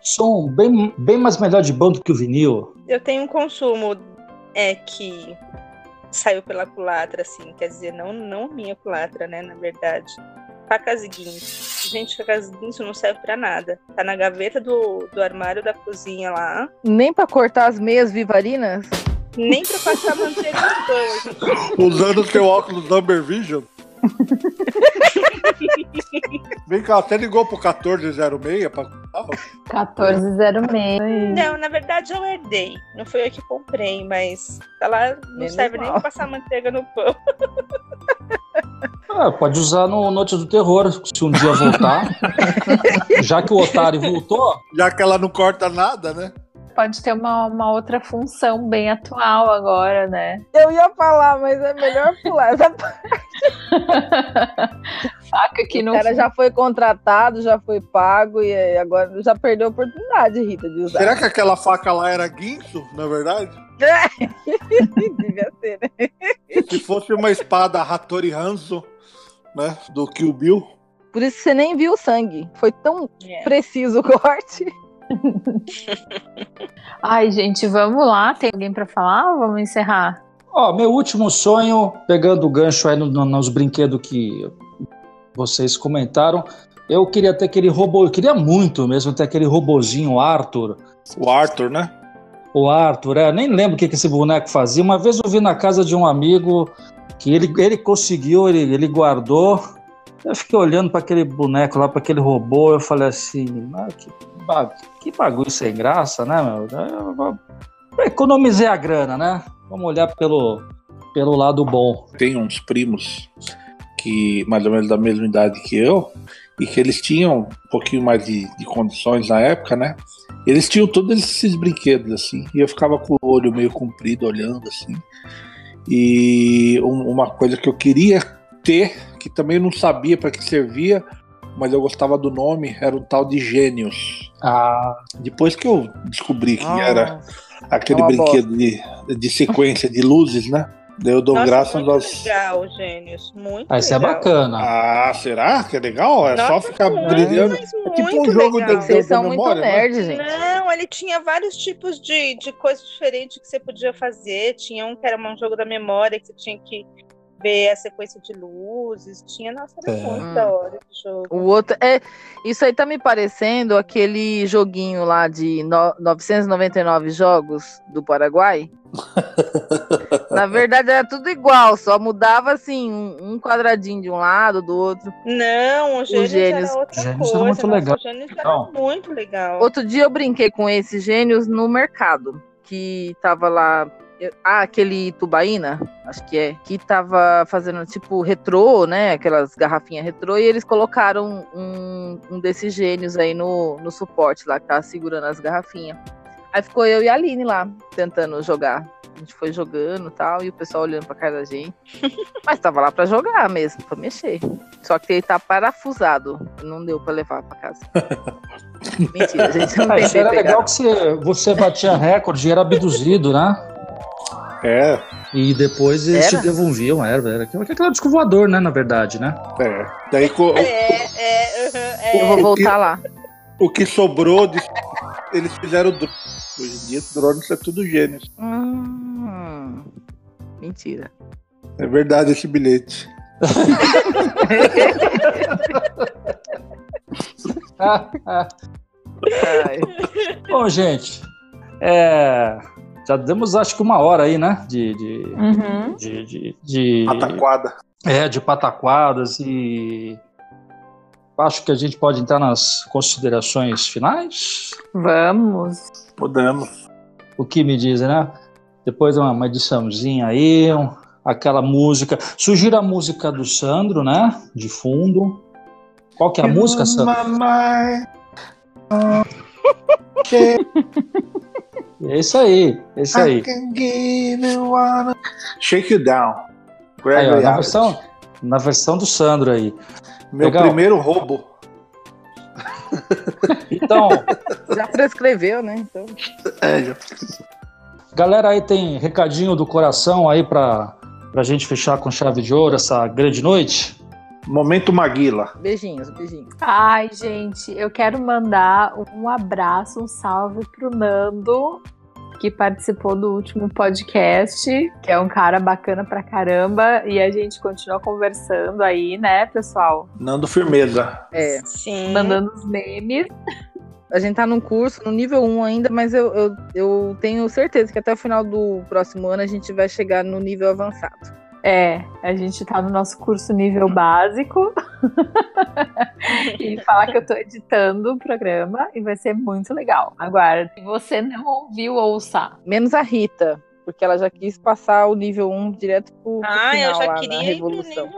Som bem, bem mais melhor de banda que o vinil. Eu tenho um consumo é que saiu pela culatra, assim, quer dizer, não, não minha culatra, né, na verdade. Facas e guinço. Gente, facas e guinço não serve pra nada. Tá na gaveta do, do armário da cozinha lá. Nem pra cortar as meias vivarinas. Nem pra passar manteiga no pão, gente. [LAUGHS] Usando o teu óculos Number Vision. [LAUGHS] [LAUGHS] Vem cá, você ligou pro 1406 pra. 1406. Não, na verdade eu herdei. Não foi eu que comprei, mas tá lá, não Menos serve nem mal. pra passar manteiga no pão. [LAUGHS] Ah, pode usar no Noite do Terror, se um dia voltar. [LAUGHS] Já que o Otário voltou, Já que ela não corta nada, né? Pode ter uma, uma outra função bem atual agora, né? Eu ia falar, mas é melhor pular essa parte. Faca que O não cara já foi contratado, já foi pago e agora já perdeu a oportunidade, Rita, de usar. Será que aquela faca lá era guinso, na verdade? [LAUGHS] Devia ser, né? Se fosse uma espada Hattori Hanzo, né? Do Kill Bill. Por isso que você nem viu o sangue. Foi tão É. preciso o corte. [LAUGHS] Ai, gente, vamos lá. Tem alguém pra falar ou vamos encerrar? Ó, meu último sonho, pegando o gancho aí no- no- nos brinquedos que vocês comentaram, eu queria ter aquele robô, eu queria muito mesmo ter aquele robozinho Arthur. O Arthur, né? O Arthur, é, nem lembro o que, que esse boneco fazia. Uma vez eu vi na casa de um amigo que ele, ele conseguiu, ele, ele guardou. Eu fiquei olhando para aquele boneco lá, para aquele robô, eu falei assim, ah, que, que bagulho sem graça, né, meu? Eu- eu Economizei a grana, né? Vamos olhar pelo, pelo lado bom. Tem uns primos que mais ou menos da mesma idade que eu e que eles tinham um pouquinho mais de, de condições na época, né? Eles tinham todos esses brinquedos assim e eu ficava com o olho meio comprido olhando assim. E um- uma coisa que eu queria ter, que também não sabia para que servia, mas eu gostava do nome, era um tal de Gênios. Ah, Depois que eu descobri que era aquele é brinquedo de, de sequência de luzes, né? Eu dou Nossa, graças muito aos. legal, gênios. Muito ah, isso é legal. bacana. Ah, será que é legal? É só Nossa, ficar muito, brilhando. É tipo um muito jogo legal. de- Vocês são muito memória, né? nerd, gente. Não, ele tinha vários tipos de, de coisas diferentes que você podia fazer. Tinha um que era um jogo da memória, que você tinha que ver a sequência de luzes. Tinha, nossa, era É. muito Hum. da hora esse O jogo. outro é. Isso aí tá me parecendo aquele joguinho lá de no- 999 jogos do Paraguai. [LAUGHS] Na verdade era tudo igual, só mudava assim, um, um quadradinho de um lado, do outro. Não, o Gênios, Gênios- era outra Gênios coisa. era muito nossa, legal. O Gênios era Então. muito legal. Outro dia eu brinquei com esses gênios no mercado, que tava lá. Ah, aquele Tubaína, acho que é, que tava fazendo tipo retrô, né? Aquelas garrafinhas retrô, e eles colocaram um, um desses gênios aí no, no suporte lá, que tava segurando as garrafinhas. Aí ficou eu e a Aline lá, tentando jogar. A gente foi jogando e tal, e o pessoal olhando pra cara da gente. [LAUGHS] Mas tava lá pra jogar mesmo, pra mexer. Só que ele tá parafusado. Não deu pra levar pra casa. [LAUGHS] Mentira, a gente não isso tentei era pegar. legal que você, você batia recorde e era abduzido, né? É, E depois eles Era? te devolviam, era, era aquele aquele disco voador, né, na verdade, né? é. Daí co- É, é, aham, é. Eu vou voltar lá. o que sobrou, de- eles fizeram drone. Hoje em dia, drones é tudo gênio. Hum, mentira. É verdade esse bilhete. [LAUGHS] Bom, gente, é, já demos acho que uma hora aí, né? De, de, Uhum. de, de, de- Pataquada. é, de pataquadas e acho que a gente pode entrar nas considerações finais. Vamos. Podemos. O que me dizem, né? Depois uma, uma ediçãozinha aí, um- aquela música. Sugiro a música do Sandro, né? De fundo. Qual que é a música, Sandro? Mamãe. É isso aí, é isso aí. I can give you one- Shake you down. Aí, ó, na, versão, na versão do Sandro aí. Meu Legal. primeiro roubo. [LAUGHS] Então, já prescreveu, né? Então, É, já. Galera aí tem recadinho do coração aí para a gente fechar com chave de ouro essa grande noite? Momento Maguila. Beijinhos, beijinhos. Ai, gente, eu quero mandar um abraço, um salve pro Nando, que participou do último podcast, que é um cara bacana pra caramba, e a gente continua conversando aí, né, pessoal? Nando Firmeza. É. Sim. Mandando os memes. A gente tá num curso, no nível 1 ainda, mas eu, eu, eu tenho certeza que até o final do próximo ano a gente vai chegar no nível avançado. É, a gente tá no nosso curso nível básico. e falar que eu tô editando o programa e vai ser muito legal. Agora, se você não ouviu, ouça. Menos a Rita, porque ela já quis passar o nível 1 direto pro, pro Ah, final eu já lá queria ir pro nível,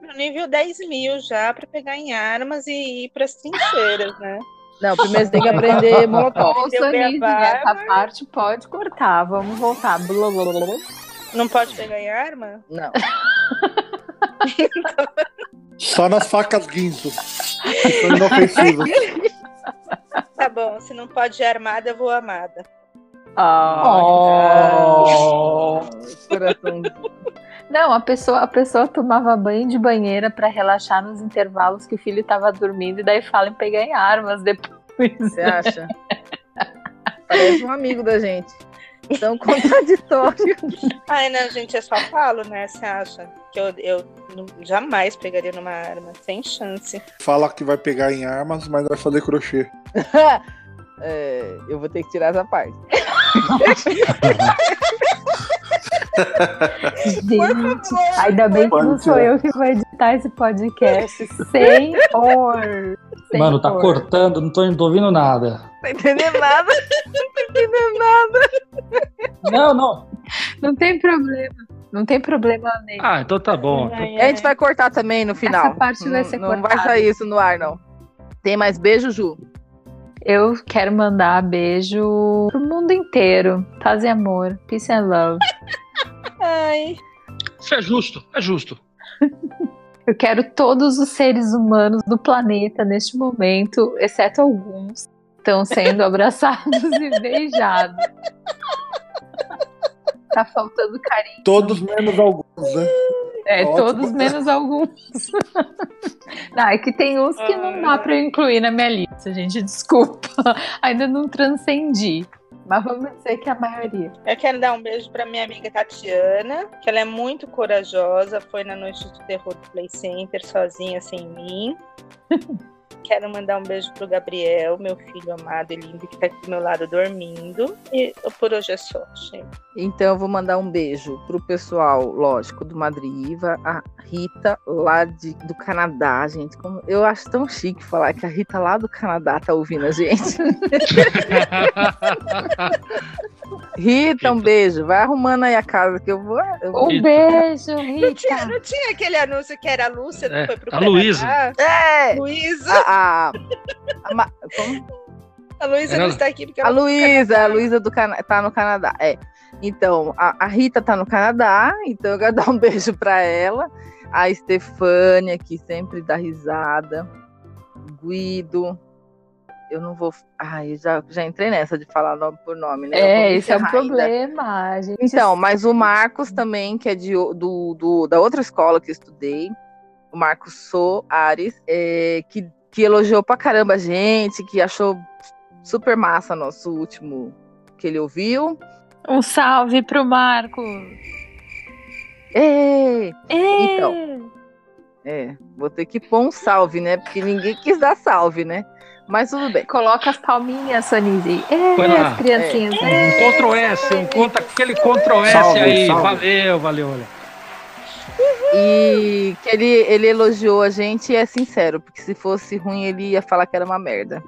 pro nível 10 mil já pra pegar em armas e ir pras trincheiras, né? Não, primeiro você tem que aprender [LAUGHS] molotov. Ouça, Nise, essa parte pode cortar. Vamos voltar. Blá, blá, blá. Não pode pegar em arma? Não. [LAUGHS] Só nas facas guinzo. Que são inofensivas. Tá bom, se não pode ir armada, eu vou amada. Ah. Oh. Coraçãozinho. Não, a pessoa, a pessoa tomava banho de banheira pra relaxar nos intervalos que o filho tava dormindo e daí fala em pegar em armas depois. Você acha? Parece um amigo da gente. Tão [LAUGHS] contraditório. Ai, não, gente, eu só falo, né? Você acha que eu, eu não- jamais pegaria numa arma? Sem chance. Fala que vai pegar em armas, mas vai fazer crochê. [LAUGHS] É, eu vou ter que tirar essa parte. [LAUGHS] Gente, ainda bem que não sou eu que vou editar esse podcast. Senhor! Mano, tá cortando, não tô, não tô ouvindo nada. Não tô entendendo nada. [LAUGHS] Não tô entendendo nada. Não, não. Não tem problema. Não tem problema nem. Ah, então tá bom. Ai, A gente vai cortar também no final. Essa parte vai Não- ser Não vai cortada. sair isso no ar, não. Tem mais beijo, Ju? Eu quero mandar beijo pro mundo inteiro. Paz e amor. Peace and love. Ai, Isso é justo, é justo. Eu quero todos os seres humanos do planeta neste momento, exceto alguns, estão sendo [LAUGHS] abraçados e beijados. Tá faltando carinho. Todos menos alguns, né? É, Ótimo. todos menos alguns. [LAUGHS] Não, é que tem uns que não dá pra eu incluir na minha lista, gente. Desculpa. Ainda não transcendi. Mas vamos dizer que é a maioria. eu quero dar um beijo pra minha amiga Tatiana, que ela é muito corajosa, foi na noite do terror do Play Center sozinha, sem mim. [LAUGHS] Quero mandar um beijo pro Gabriel, meu filho amado e lindo, que tá aqui do meu lado dormindo. E por hoje é só, gente. Então eu vou mandar um beijo pro pessoal, lógico, do Madriva, a Rita lá de, do Canadá, gente. Como, eu acho tão chique falar que a Rita lá do Canadá tá ouvindo a gente. [LAUGHS] Rita, um beijo. Vai arrumando aí a casa que eu vou. eu vou- Um beijo, Não tinha, Rita. não tinha aquele anúncio que era a Lúcia, É, que foi pro a Canadá? Luísa. É! Luísa. A, a, a, Ma- como? A Luísa não está aqui porque A ela pro Luísa, a. Luísa do Cana tá no Canadá. É. Então, a, a Rita tá no Canadá, então eu quero [LAUGHS] dar um beijo pra ela. A Estefânia, que sempre dá risada. Guido. Eu não vou. Ai, já, já entrei nessa de falar nome por nome, né? É, esse é o ainda. problema. A gente Então, mas o Marcos também, que é de, do, do- da outra escola que eu estudei, o Marcos Soares, é, que, que elogiou pra caramba a gente, que achou super massa nosso último que ele ouviu. Um salve pro Marcos. É, Ê! Então. é, vou ter que pôr um salve, né? Porque ninguém quis dar salve, né? Mas tudo bem. Coloca as palminhas, Sonise. É, Põe lá. as criancinhas. Um Ctrl S, um contra, aquele Ctrl S Salve, aí. salve. Valeu, valeu, olha. E que ele, ele elogiou a gente e é sincero, porque se fosse ruim ele ia falar que era uma merda.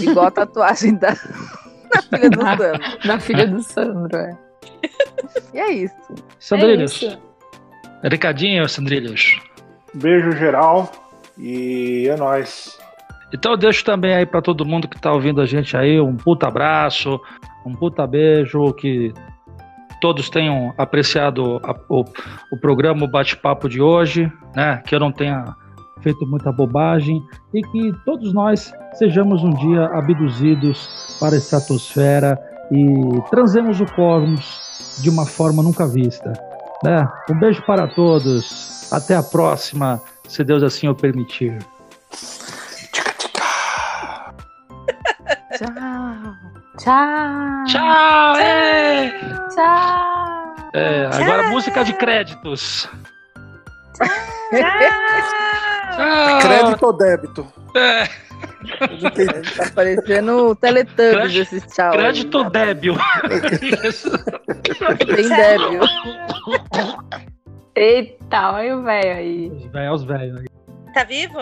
Igual a tatuagem da, [LAUGHS] da filha do Sandro. Da filha do Sandro, é. E é isso. Sandrilhos. É isso. Recadinho, Sandrilhos. Beijo geral e é nóis. Então eu deixo também aí pra todo mundo que tá ouvindo a gente aí um puta abraço, um puta beijo, que todos tenham apreciado a- o, o programa, o bate-papo de hoje, né? Que eu não tenha feito muita bobagem e que todos nós sejamos um dia abduzidos para a estratosfera e transemos o cosmos de uma forma nunca vista. Né? Um beijo para todos. Até a próxima, se Deus assim o permitir. [LAUGHS] Tchau. Tchau. Tchau! É, Tchau. É, agora música de créditos. Tchau! Crédito ou débito? É. Tá parecendo o Teletubbies Crédito- esse tchau. aí. crédito débil. Isso. Bem [LAUGHS] débil. Eita, olha o velho aí. Os velhos, os velhos. Tá vivo?